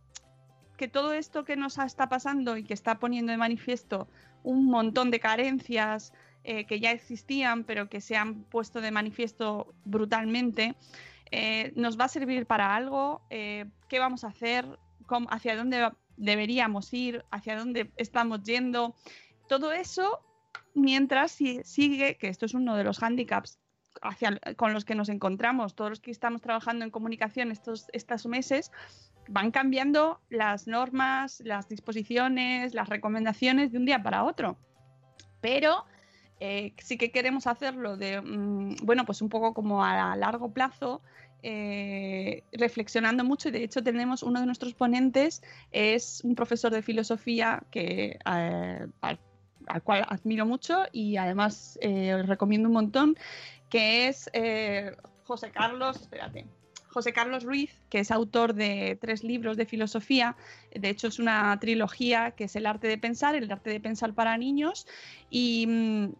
que todo esto que nos está pasando y que está poniendo de manifiesto un montón de carencias eh, que ya existían, pero que se han puesto de manifiesto brutalmente, eh, nos va a servir para algo, eh, qué vamos a hacer, hacia dónde deberíamos ir, hacia dónde estamos yendo. Todo eso mientras si- sigue, que esto es uno de los hándicaps con los que nos encontramos, todos los que estamos trabajando en comunicación estos meses, van cambiando las normas, las disposiciones, las recomendaciones de un día para otro. Pero eh, sí que queremos hacerlo de, mm, bueno, pues un poco como a largo plazo eh, reflexionando mucho y de hecho tenemos uno de nuestros ponentes, es un profesor de filosofía que, eh, al, al cual admiro mucho y además eh, recomiendo un montón, que es José Carlos, espérate, José Carlos Ruiz, que es autor de tres libros de filosofía. De hecho, es una trilogía que es El arte de pensar, El arte de pensar para niños y, mm,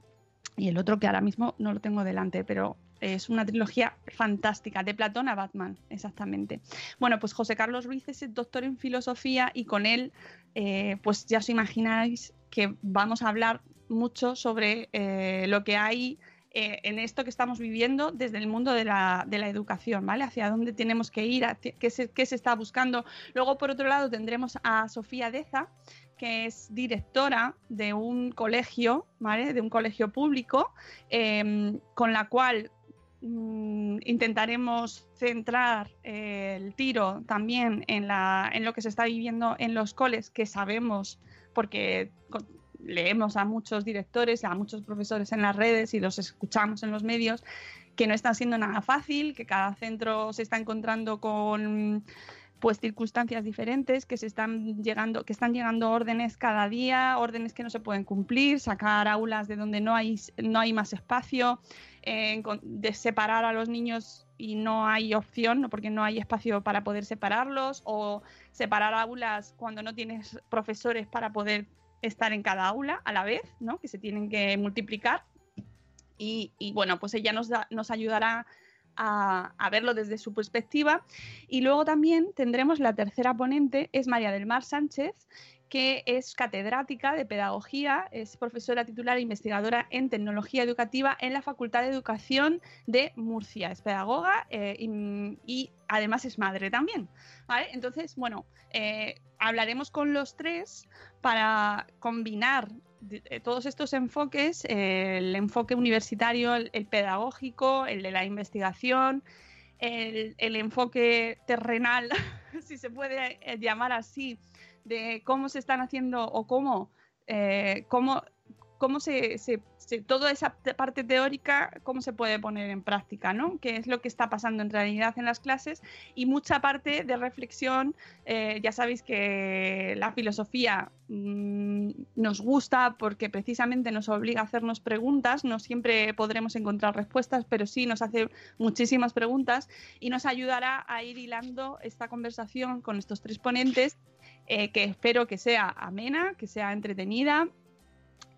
y el otro que ahora mismo no lo tengo delante, pero es una trilogía fantástica, de Platón a Batman, exactamente. Bueno, pues José Carlos Ruiz es el doctor en filosofía y con él, eh, pues ya os imagináis que vamos a hablar mucho sobre eh, lo que hay eh, en esto que estamos viviendo desde el mundo de la, de la educación, ¿vale? Hacia dónde tenemos que ir, qué, se, qué se está buscando. Luego, por otro lado, tendremos a Sofía Deza, que es directora de un colegio, ¿vale? De un colegio público, eh, con la cual mm, intentaremos centrar eh, el tiro también en, la, en lo que se está viviendo en los coles, que sabemos, porque leemos a muchos directores, a muchos profesores en las redes y los escuchamos en los medios, que no está siendo nada fácil, que cada centro se está encontrando con pues circunstancias diferentes, que se están llegando, que están llegando órdenes cada día, órdenes que no se pueden cumplir, sacar aulas de donde no hay, no hay más espacio, eh, de separar a los niños y no hay opción, porque no hay espacio para poder separarlos, o separar aulas cuando no tienes profesores para poder estar en cada aula a la vez, ¿no? que se tienen que multiplicar. Y, bueno, pues ella nos, da- nos ayudará a, verlo desde su perspectiva. Y luego también tendremos la tercera ponente, es María del Mar Sánchez, que es catedrática de pedagogía, es profesora titular e investigadora en tecnología educativa en la Facultad de Educación de Murcia. Es pedagoga eh, y, y además es madre también. ¿vale? Entonces, bueno, eh, hablaremos con los tres para combinar de todos estos enfoques, eh, el enfoque universitario, el, pedagógico, el de la investigación, el, enfoque terrenal, si se puede eh, llamar así, de cómo se están haciendo o cómo, eh, cómo, cómo se, se- se- toda esa te- parte teórica, cómo se puede poner en práctica, ¿no? ¿Qué es lo que está pasando en realidad en las clases? Y mucha parte de reflexión, eh, ya sabéis que la filosofía mm, nos gusta porque precisamente nos obliga a hacernos preguntas, no siempre podremos encontrar respuestas, pero sí nos hace muchísimas preguntas y nos ayudará a ir hilando esta conversación con estos tres ponentes eh, que espero que sea amena, que sea entretenida.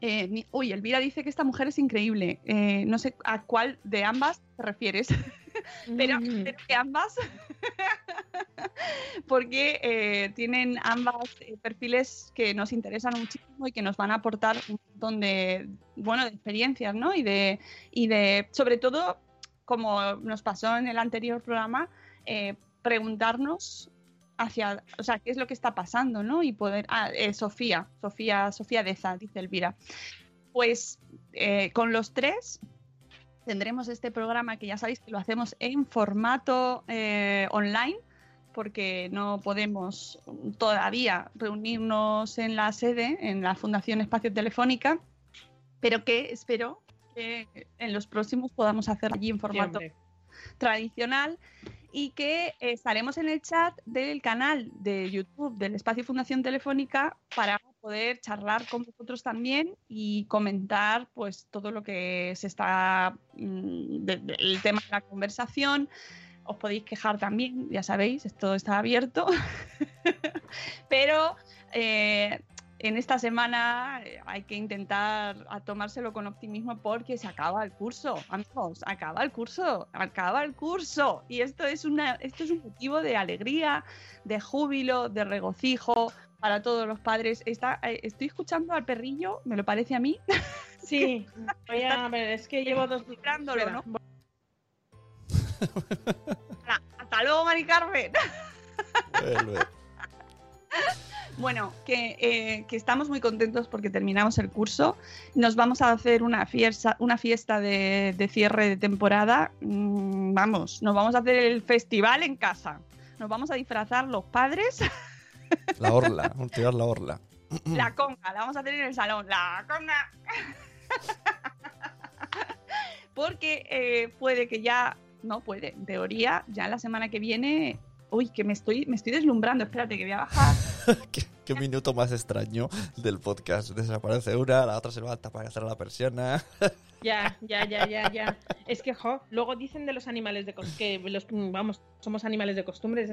Eh, uy, Elvira dice que esta mujer es increíble. Eh, no sé a cuál de ambas te refieres, pero, Mm. pero que ambas, porque eh, tienen ambas perfiles que nos interesan muchísimo y que nos van a aportar un montón de, bueno, de experiencias, ¿no? Y de, y de, sobre todo, como nos pasó en el anterior programa, preguntarnos hacia, o sea, qué es lo que está pasando, ¿no? Y poder, ah, eh, Sofía, Sofía, Sofía Deza, dice Elvira. Pues eh, con los tres tendremos este programa que ya sabéis que lo hacemos en formato eh, online porque no podemos todavía reunirnos en la sede, en la Fundación Espacio Telefónica, pero que espero que en los próximos podamos hacer allí en formato Siempre. tradicional y que estaremos en el chat del canal de YouTube del Espacio Fundación Telefónica para poder charlar con vosotros también y comentar pues todo lo que se está mm, de- el tema de la conversación. Os podéis quejar también, ya sabéis, esto está abierto. Pero eh, en esta semana eh, hay que intentar a tomárselo con optimismo porque se acaba el curso, amigos, acaba el curso, acaba el curso. Y esto es, una, esto es un motivo de alegría, de júbilo, de regocijo para todos los padres. Está, eh, estoy escuchando al perrillo, me lo parece a mí, Sí, voy a ver, es que llevo dos ¿no? Hasta luego, Mari Carmen. Vuelve. Bueno, que, eh, que estamos muy contentos porque terminamos el curso. Nos vamos a hacer una fiesta, una fiesta de, de cierre de temporada. Mm, vamos, nos vamos a hacer el festival en casa. Nos vamos a disfrazar los padres. La orla, vamos a tirar la orla. La conga, la vamos a hacer en el salón. La conga. Porque eh, puede que ya no puede. En teoría, ya la semana que viene. Uy, que me estoy, me estoy deslumbrando. Espérate, que voy a bajar. ¿Qué, qué minuto más extraño del podcast. Desaparece una, la otra se levanta para hacer la persiana. Ya, ya, ya, ya, ya. Es que, jo, luego dicen de los animales de que los, vamos, somos animales de costumbres.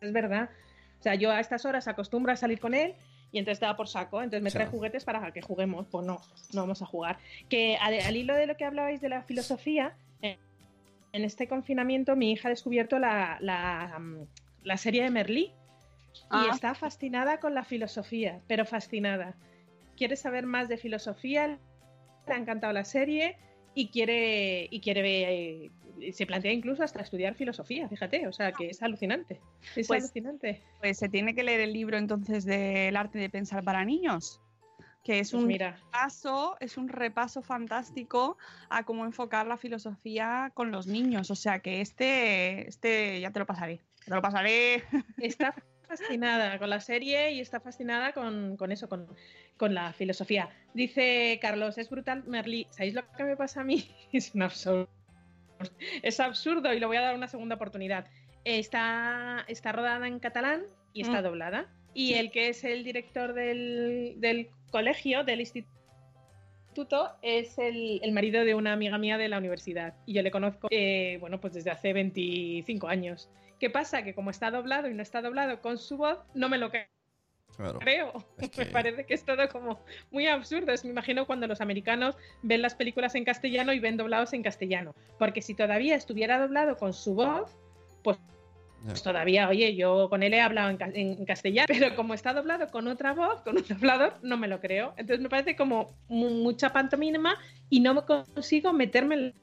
Es verdad. O sea, yo a estas horas acostumbro a salir con él y entonces te da por saco. Entonces me trae juguetes para que juguemos. Pues no, no vamos a jugar. Que al, al hilo de lo que hablabais de la filosofía, eh, en este confinamiento mi hija ha descubierto la, la, mm, la serie de Merlí y Ah. está fascinada con la filosofía, pero fascinada. Quiere saber más de filosofía, le ha encantado la serie y quiere y quiere eh, se plantea incluso hasta estudiar filosofía, fíjate, o sea que es alucinante. Es Pues- alucinante. Pues se tiene que leer el libro entonces del arte de pensar para niños. Que es Pues un mira, repaso, es un repaso fantástico a cómo enfocar la filosofía con los niños. O sea que este, este ya te lo pasaré. Te lo pasaré. está fascinada con la serie y está fascinada con, con eso, con, con la filosofía. Dice Carlos, es brutal, Merlí. ¿Sabéis lo que me pasa a mí? Es un absurdo. Es absurdo y le voy a dar una segunda oportunidad. Está, está rodada en catalán y está Mm. doblada. Y el que es el director del, del colegio, del instituto, es el, el marido de una amiga mía de la universidad. Y yo le conozco, eh, bueno, pues desde hace 25 años. ¿Qué pasa? Que como está doblado y no está doblado con su voz, no me lo creo. Claro. creo. Es Me parece que es todo como muy absurdo. Es, me imagino cuando los americanos ven las películas en castellano y ven doblados en castellano. Porque si todavía estuviera doblado con su voz, pues Ya. todavía, oye, yo con él he hablado en, ca- en castellano, pero como está doblado con otra voz, con un doblador, no me lo creo. Entonces me parece como mu- mucha pantomima y no me consigo meterme en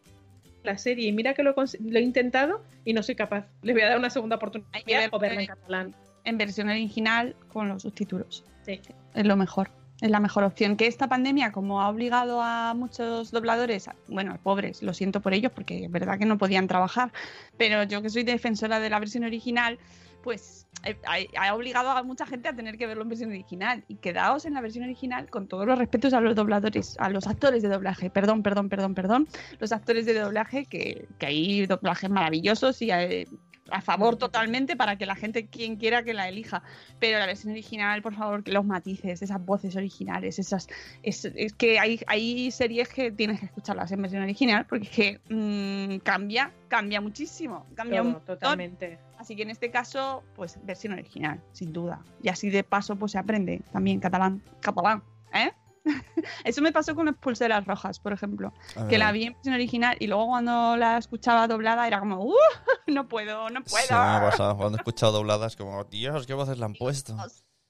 la serie. Y mira que lo, he intentado y no soy capaz. Le voy a dar una segunda oportunidad Hay que ver- o verla en catalán. En versión original con los subtítulos. Sí. Es lo mejor. Es la mejor opción. Que esta pandemia, como ha obligado a muchos dobladores, bueno, pobres, lo siento por ellos, porque es verdad que no podían trabajar, pero yo que soy defensora de la versión original, pues eh, ha, obligado a mucha gente a tener que verlo en versión original. Y quedaos en la versión original con todos los respetos a los dobladores, a los actores de doblaje. Perdón, perdón, perdón, perdón. Los actores de doblaje, que, que hay doblajes maravillosos y eh, a favor totalmente para que la gente, quien quiera, que la elija. Pero la versión original, por favor, que los matices, esas voces originales, esas. Es, es que hay, hay series que tienes que escucharlas en versión original porque es que mm, cambia, cambia muchísimo. Cambia Todo, totalmente. Así que en este caso, pues versión original, sin duda. Y así de paso, pues se aprende también catalán. Catalán, ¿eh? Eso me pasó con las pulseras rojas, por ejemplo. A Que ver, la vi en versión original y luego cuando la escuchaba doblada era como, ¡uh! No puedo, no puedo. Me ha pasado. Cuando he escuchado dobladas, como, Dios, qué voces le han puesto.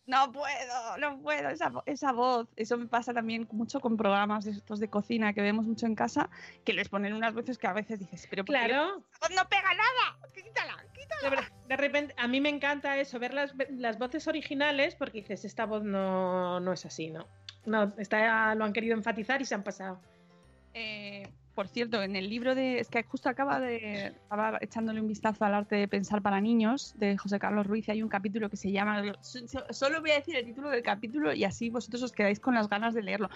No puedo, no puedo, esa, vo- esa voz. Eso me pasa también mucho con programas de estos de cocina que vemos mucho en casa, que les ponen unas veces que a veces dices, pero ¿por qué Claro, no pega nada? Quítala, quítala. de, de repente, a mí me encanta eso, ver las, las voces originales, porque dices, esta voz no, no es así, ¿no? No, está, lo han querido enfatizar y se han pasado. Eh, por cierto, en el libro de. Es que justo acaba de. Estaba echándole un vistazo al arte de pensar para niños de José Carlos Ruiz hay un capítulo que se llama. so- so- Solo voy a decir el título del capítulo y así vosotros os quedáis con las ganas de leerlo.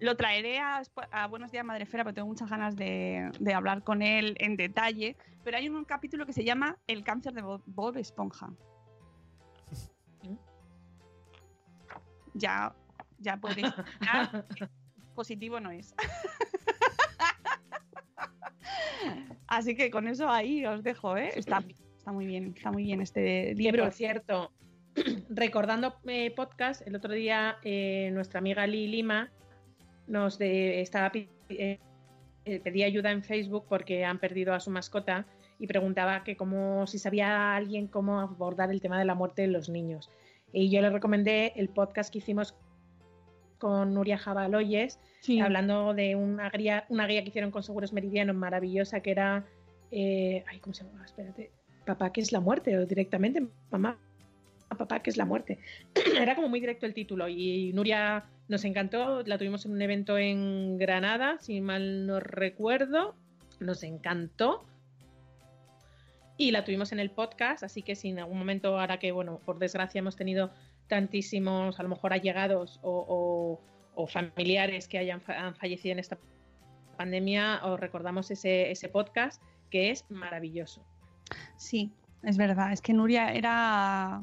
Lo traeré a, a Buenos Días Madrefera porque tengo muchas ganas de, de hablar con él en detalle. Pero hay un capítulo que se llama El cáncer de Bob- Bob Esponja. Ya, ya imaginar que positivo no es. Así que con eso ahí os dejo, ¿eh? Está, está muy bien, está muy bien este libro. por cierto, recordando eh, podcast, el otro día eh, nuestra amiga Lee Lima nos de- estaba eh, eh, pedía ayuda en Facebook porque han perdido a su mascota y preguntaba que cómo si sabía alguien cómo abordar el tema de la muerte de los niños. Y yo le recomendé el podcast que hicimos con Nuria Jabaloyes, Sí. hablando de una guía, una guía que hicieron con Seguros Meridiano maravillosa que era, eh, ay, ¿cómo se llama? Espérate, papá, que es la muerte? O directamente, mamá, papá, que es la muerte? era como muy directo el título y Nuria nos encantó, la tuvimos en un evento en Granada, si mal no recuerdo, nos encantó. Y la tuvimos en el podcast, así que si en algún momento, ahora que, bueno, por desgracia hemos tenido tantísimos, a lo mejor allegados o, o- o familiares que hayan fa- han fallecido en esta pandemia, os recordamos ese, ese podcast que es maravilloso. Sí, es verdad. Es que Nuria era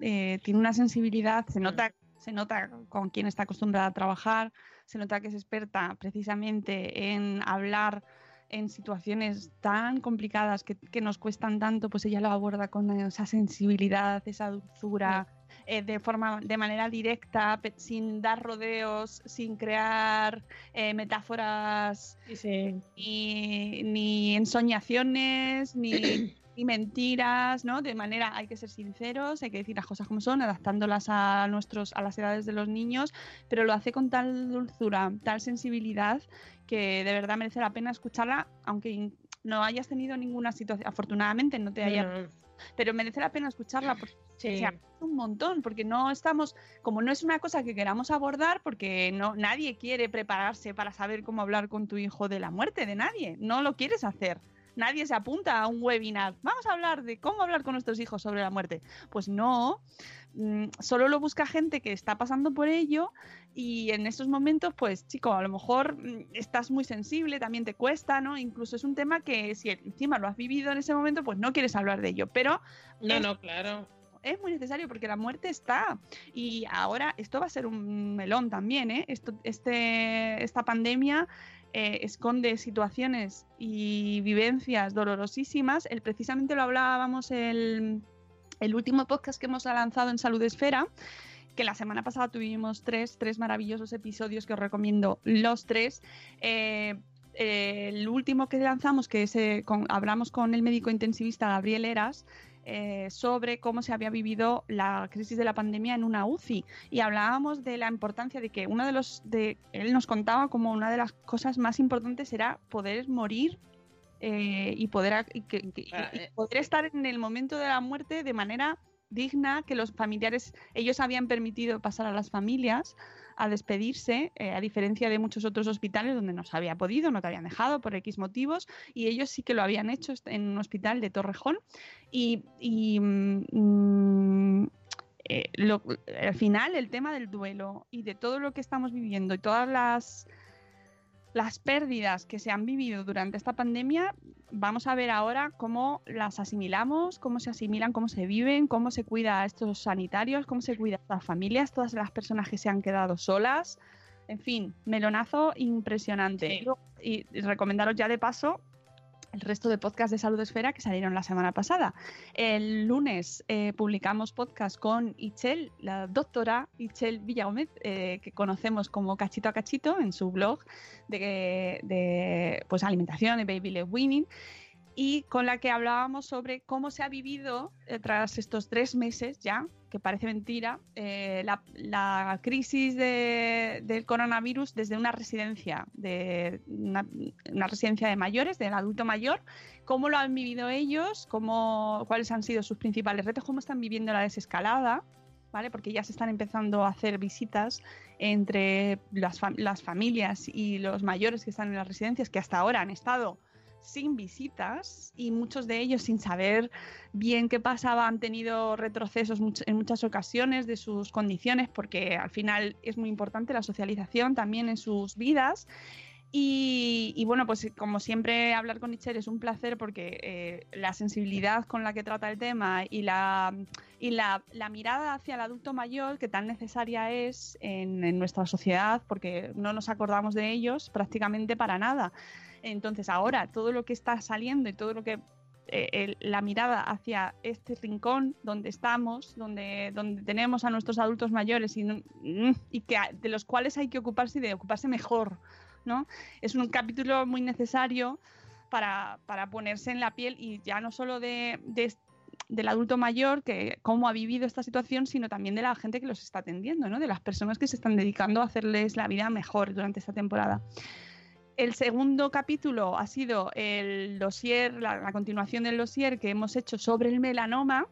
eh, tiene una sensibilidad, se nota, se nota con quien está acostumbrada a trabajar, se nota que es experta precisamente en hablar en situaciones tan complicadas que, que nos cuestan tanto, pues ella lo aborda con esa sensibilidad, esa dulzura. Eh, de forma de manera directa, sin dar rodeos, sin crear eh, metáforas Sí, sí. ni, ni ensoñaciones, ni, ni mentiras, ¿no? De manera, hay que ser sinceros, hay que decir las cosas como son, adaptándolas a nuestros, a las edades de los niños, pero lo hace con tal dulzura, tal sensibilidad, que de verdad merece la pena escucharla, aunque no hayas tenido ninguna situación, afortunadamente no te haya, No, pero merece la pena escucharla porque sí. o sea, un montón, porque no estamos, como no es una cosa que queramos abordar, porque no nadie quiere prepararse para saber cómo hablar con tu hijo de la muerte, de nadie, no lo quieres hacer. Nadie se apunta a un webinar. Vamos a hablar de cómo hablar con nuestros hijos sobre la muerte. Pues no, mm, solo lo busca gente que está pasando por ello y en estos momentos, pues chico, a lo mejor mm, estás muy sensible, también te cuesta, ¿no? Incluso es un tema que si encima lo has vivido en ese momento, pues no quieres hablar de ello. Pero no, es- no, claro. es muy necesario porque la muerte está. Y ahora esto va a ser un melón también, ¿eh? Esto, este, esta pandemia eh, esconde situaciones y vivencias dolorosísimas. El, precisamente lo hablábamos el, el último podcast que hemos lanzado en Salud Esfera. Que la semana pasada tuvimos tres, tres maravillosos episodios que os recomiendo los tres. Eh, eh, el último que lanzamos, que es, eh, con- hablamos con el médico intensivista Gabriel Eras, eh, sobre cómo se había vivido la crisis de la pandemia en una UCI y hablábamos de la importancia de que uno de los de él nos contaba como una de las cosas más importantes era poder morir eh, y poder y y- y eh. poder estar en el momento de la muerte de manera digna que los familiares ellos habían permitido pasar a las familias a despedirse eh, a diferencia de muchos otros hospitales donde no se había podido no te habían dejado por X motivos y ellos sí que lo habían hecho en un hospital de Torrejón. Y, y, mm, eh, lo- al final el tema del duelo y de todo lo que estamos viviendo y todas las las pérdidas que se han vivido durante esta pandemia, vamos a ver ahora cómo las asimilamos, cómo se asimilan, cómo se viven, cómo se cuida a estos sanitarios, cómo se cuida a las familias, todas las personas que se han quedado solas. En fin, melonazo impresionante. Sí. Y, y recomendaros ya de paso el resto de podcasts de Salud Esfera que salieron la semana pasada. El lunes eh, publicamos podcast con Ichel, la doctora Ichel Villagómez, eh, que conocemos como Cachito a Cachito en su blog de, de, pues, alimentación de Baby Led Winning y con la que hablábamos sobre cómo se ha vivido eh, tras estos tres meses ya, que parece mentira, eh, la, la, crisis de, del coronavirus desde una residencia, de una, residencia de mayores, del adulto mayor, cómo lo han vivido ellos, cómo, cuáles han sido sus principales retos, cómo están viviendo la desescalada, ¿vale? Porque ya se están empezando a hacer visitas entre las, fam las familias y los mayores que están en las residencias, que hasta ahora han estado sin visitas y muchos de ellos sin saber bien qué pasaba han tenido retrocesos en muchas ocasiones de sus condiciones porque al final es muy importante la socialización también en sus vidas y, y, bueno, pues como siempre hablar con Itcher es un placer porque eh, la sensibilidad con la que trata el tema y la, y la, la mirada hacia el adulto mayor que tan necesaria es en, en, nuestra sociedad porque no nos acordamos de ellos prácticamente para nada. Entonces ahora todo lo que está saliendo y todo lo que eh, la mirada hacia este rincón donde estamos, donde, donde tenemos a nuestros adultos mayores y, y que de los cuales hay que ocuparse y de ocuparse mejor. ¿no? Es un capítulo muy necesario para, para, ponerse en la piel y ya no solo de, de, del adulto mayor, que cómo ha vivido esta situación, sino también de la gente que los está atendiendo, ¿no? de las personas que se están dedicando a hacerles la vida mejor durante esta temporada. El segundo capítulo ha sido el dossier, la, continuación del dossier que hemos hecho sobre el melanoma,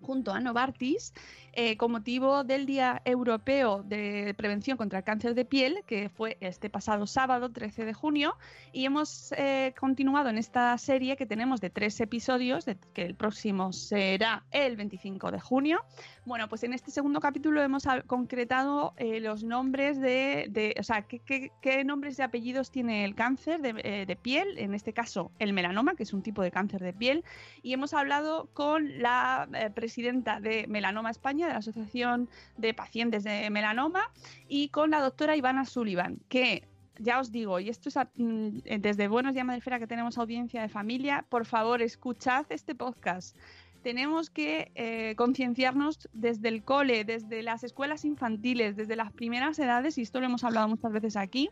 junto a Novartis eh, con motivo del Día Europeo de Prevención contra el Cáncer de Piel, que fue este pasado sábado, 13 de junio, y hemos eh, continuado en esta serie que tenemos de tres episodios, que el próximo será el 25 de junio. Bueno, pues en este segundo capítulo hemos concretado eh, los nombres de, o sea, qué, nombres y apellidos tiene el cáncer de, de piel, en este caso el melanoma, que es un tipo de cáncer de piel, y hemos hablado con la presidenta de Melanoma España, de la Asociación de Pacientes de Melanoma, y con la doctora Ivana Sullivan, que ya os digo, y esto es mm, desde Buenos Días Madrefera que tenemos audiencia de familia, por favor, escuchad este podcast. Tenemos que eh, concienciarnos desde el cole, desde las escuelas infantiles, desde las primeras edades, y esto lo hemos hablado muchas veces aquí,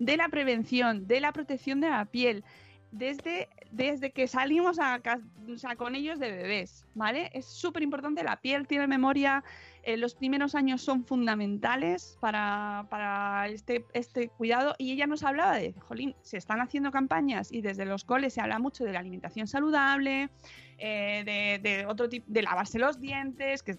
de la prevención, de la protección de la piel, desde, desde que salimos a, con ellos de bebés, ¿vale? Es súper importante, la piel tiene memoria, eh, los primeros años son fundamentales para, para, este, este cuidado. Y ella nos hablaba de, jolín, se están haciendo campañas y desde los coles se habla mucho de la alimentación saludable, eh, de, otro tipo, de lavarse los dientes, que,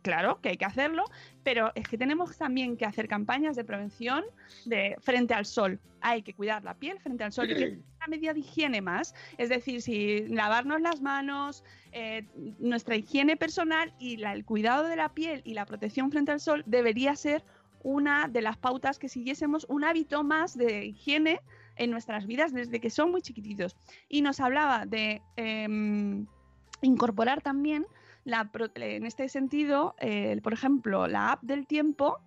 claro que hay que hacerlo, pero es que tenemos también que hacer campañas de prevención de frente al sol. Hay que cuidar la piel frente al sol y que una medida de higiene más, es decir, si lavarnos las manos, eh, nuestra higiene personal y el cuidado de la piel y la protección frente al sol debería ser una de las pautas que siguiésemos un hábito más de higiene en nuestras vidas desde que son muy chiquititos. Y nos hablaba de em, incorporar también, en este sentido, por ejemplo, la app del tiempo,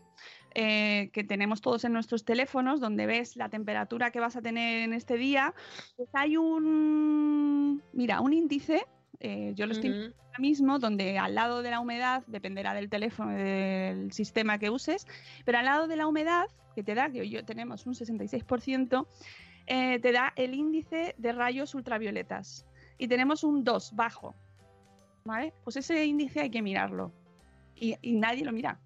eh, que tenemos todos en nuestros teléfonos, donde ves la temperatura que vas a tener en este día, pues hay un, mira, un índice, eh, yo lo estoy ahora mismo, donde al lado de la humedad, dependerá del teléfono, del sistema que uses, pero al lado de la humedad, que te da, que hoy tenemos un 66%, eh, te da el índice de rayos ultravioletas y tenemos un 2 bajo. ¿Vale? Pues ese índice hay que mirarlo. Y, nadie lo mira.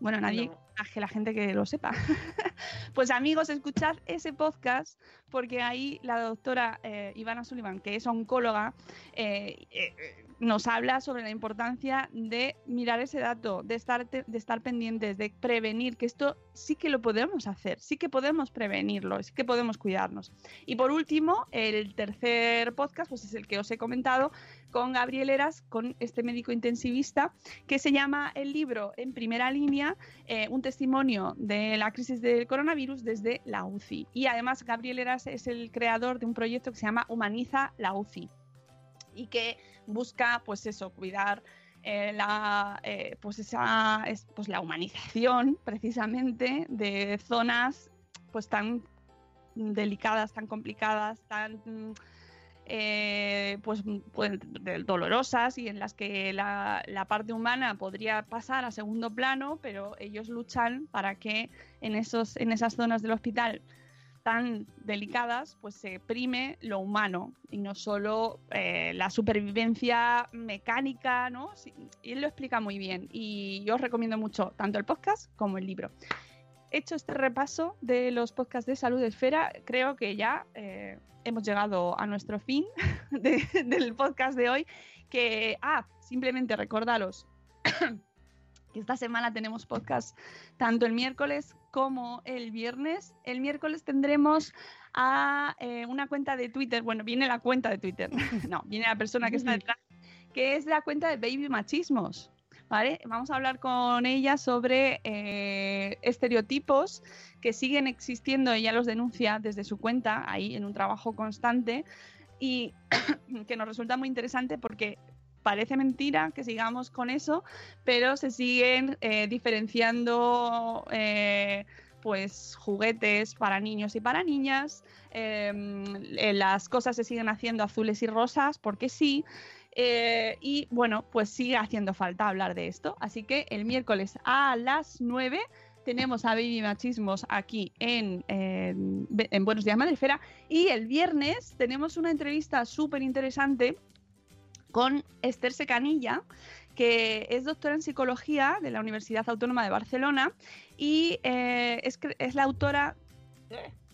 Bueno, nadie, que la gente que lo sepa. pues amigos, escuchad ese podcast porque ahí la doctora eh, Ivana Sullivan, que es oncóloga, eh, eh, nos habla sobre la importancia de mirar ese dato, de estar, de estar pendientes, de prevenir, que esto sí que lo podemos hacer, sí que podemos prevenirlo, sí que podemos cuidarnos. Y por último, el tercer podcast, pues es el que os he comentado, con Gabriel Eras, con este médico intensivista, que se llama el libro En primera línea, eh, un testimonio de la crisis del coronavirus desde la UCI. Y además Gabriel Eras es el creador de un proyecto que se llama Humaniza la UCI y que busca, pues eso, cuidar eh, la, eh, pues esa, es, pues la humanización precisamente de zonas pues tan delicadas, tan complicadas, tan eh, pues, pues dolorosas y en las que la, la, parte humana podría pasar a segundo plano, pero ellos luchan para que en, esos, en esas zonas del hospital tan delicadas, pues se prime lo humano y no solo eh, la supervivencia mecánica, ¿no? y él lo explica muy bien y yo os recomiendo mucho tanto el podcast como el libro. Hecho este repaso de los podcasts de Salud Esfera, creo que ya eh, hemos llegado a nuestro fin del podcast de hoy. Que, ah, simplemente recordaros que esta semana tenemos podcast tanto el miércoles como el viernes. El miércoles tendremos a eh, una cuenta de Twitter, bueno, viene la cuenta de Twitter, no, viene la persona que está detrás, que es la cuenta de Baby Machismos. ¿Vale? Vamos a hablar con ella sobre eh, estereotipos que siguen existiendo, ella los denuncia desde su cuenta, ahí en un trabajo constante, y que nos resulta muy interesante porque parece mentira que sigamos con eso, pero se siguen eh, diferenciando eh, pues juguetes para niños y para niñas, eh, las cosas se siguen haciendo azules y rosas porque sí. y bueno, pues sigue haciendo falta hablar de esto. Así que el miércoles a las 9 tenemos a Baby Machismos aquí en, en Buenos Días Madrefera. Y el viernes tenemos una entrevista súper interesante con Esther Secanilla, que es doctora en psicología de la Universidad Autónoma de Barcelona y eh, es, la autora...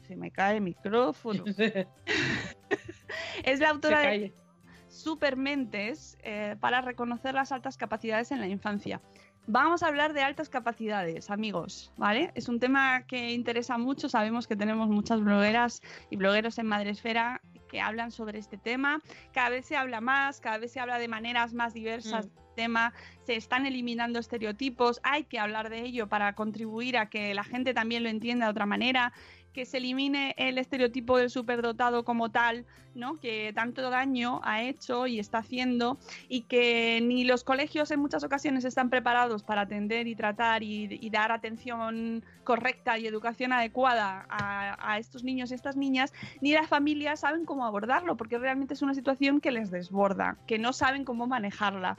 Se me cae el micrófono. es la autora de Supermentes eh, para reconocer las altas capacidades en la infancia. Vamos a hablar de altas capacidades, amigos, ¿vale? Es un tema que interesa mucho. Sabemos que tenemos muchas blogueras y blogueros en Madresfera que hablan sobre este tema. Cada vez se habla más, cada vez se habla de maneras más diversas. Mm. del tema, se están eliminando estereotipos, hay que hablar de ello para contribuir a que la gente también lo entienda de otra manera, que se elimine el estereotipo del superdotado como tal, ¿no? que tanto daño ha hecho y está haciendo, y que ni los colegios en muchas ocasiones están preparados para atender y tratar y, dar atención correcta y educación adecuada a, a estos niños y estas niñas, ni las familias saben cómo abordarlo, porque realmente es una situación que les desborda, que no saben cómo manejarla.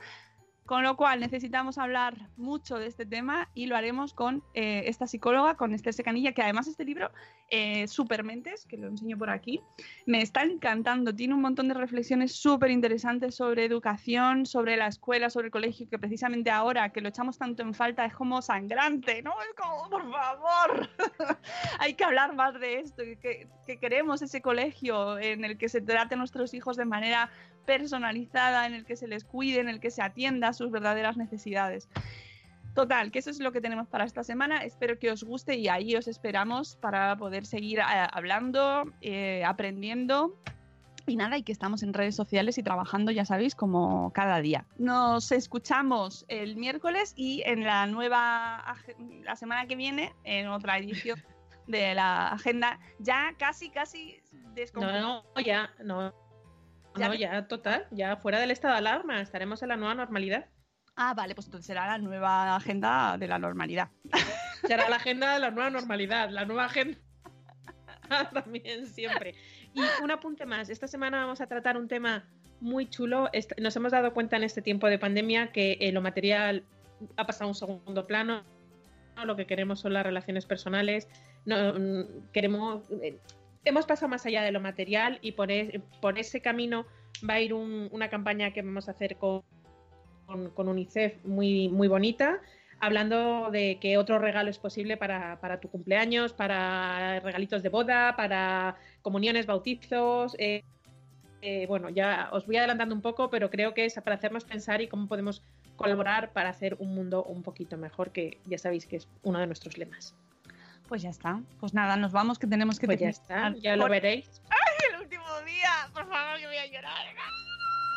Con lo cual necesitamos hablar mucho de este tema y lo haremos con eh, esta psicóloga, con Esther Secanilla, que además este libro, eh, Supermentes, que lo enseño por aquí, me está encantando. Tiene un montón de reflexiones súper interesantes sobre educación, sobre la escuela, sobre el colegio, que precisamente ahora que lo echamos tanto en falta es como sangrante, ¿no? Es como, por favor, hay que hablar más de esto, que, que queremos ese colegio en el que se trate a nuestros hijos de manera personalizada, en el que se les cuide, en el que se atienda a sus verdaderas necesidades. Total, que eso es lo que tenemos para esta semana. Espero que os guste y ahí os esperamos para poder seguir eh, hablando, eh, aprendiendo. Y nada, y que estamos en redes sociales y trabajando, ya sabéis, como cada día. Nos escuchamos el miércoles y en la nueva, la semana que viene, en otra edición de la agenda, ya casi, casi No, descompuesta. no, ya, no. Ya No, que- ya, total, ya fuera del estado de alarma, estaremos en la nueva normalidad. Ah, vale, pues entonces será la nueva agenda de la normalidad. Será la agenda de la nueva normalidad, la nueva agenda también siempre. Y un apunte más, esta semana vamos a tratar un tema muy chulo. Nos hemos dado cuenta en este tiempo de pandemia que eh, lo material ha pasado a un segundo plano. ¿no? Lo que queremos son las relaciones personales. No, mm, queremos, eh, hemos pasado más allá de lo material y por, e- por ese camino va a ir un- una campaña que vamos a hacer con, con, con UNICEF muy, muy bonita hablando de que otro regalo es posible para, para tu cumpleaños, para regalitos de boda, para comuniones, bautizos. eh, eh, bueno, ya os voy adelantando un poco, pero creo que es para hacernos pensar y cómo podemos colaborar para hacer un mundo un poquito mejor, que ya sabéis que es uno de nuestros lemas. Pues ya está. Pues nada, nos vamos que tenemos que Pues ya está, ya lo por veréis. el último día. Por favor, que voy a llorar.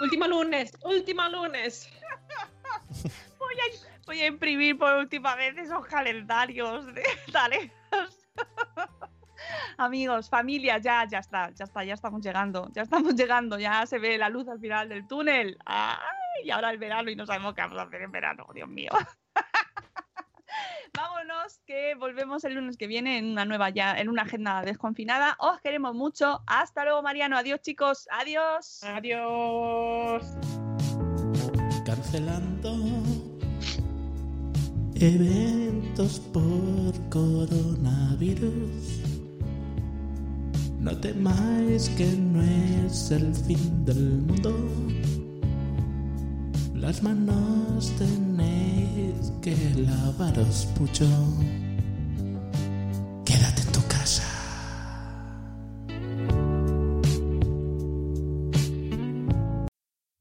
Último lunes, último lunes. Voy a, voy a imprimir por última vez esos calendarios de tareas. Amigos, familia, ya, ya está, ya está, ya estamos llegando, ya estamos llegando, ya se ve la luz al final del túnel. ¡Ay! Y ahora el verano y no sabemos qué vamos a hacer en verano, Dios mío. Vámonos, que volvemos el lunes que viene en una nueva ya, en una agenda desconfinada. Os queremos mucho. Hasta luego, Mariano. Adiós, chicos. Adiós. Adiós. cancelando eventos por coronavirus. No temáis que no es el fin del mundo. Las manos tenéis que lavaros mucho.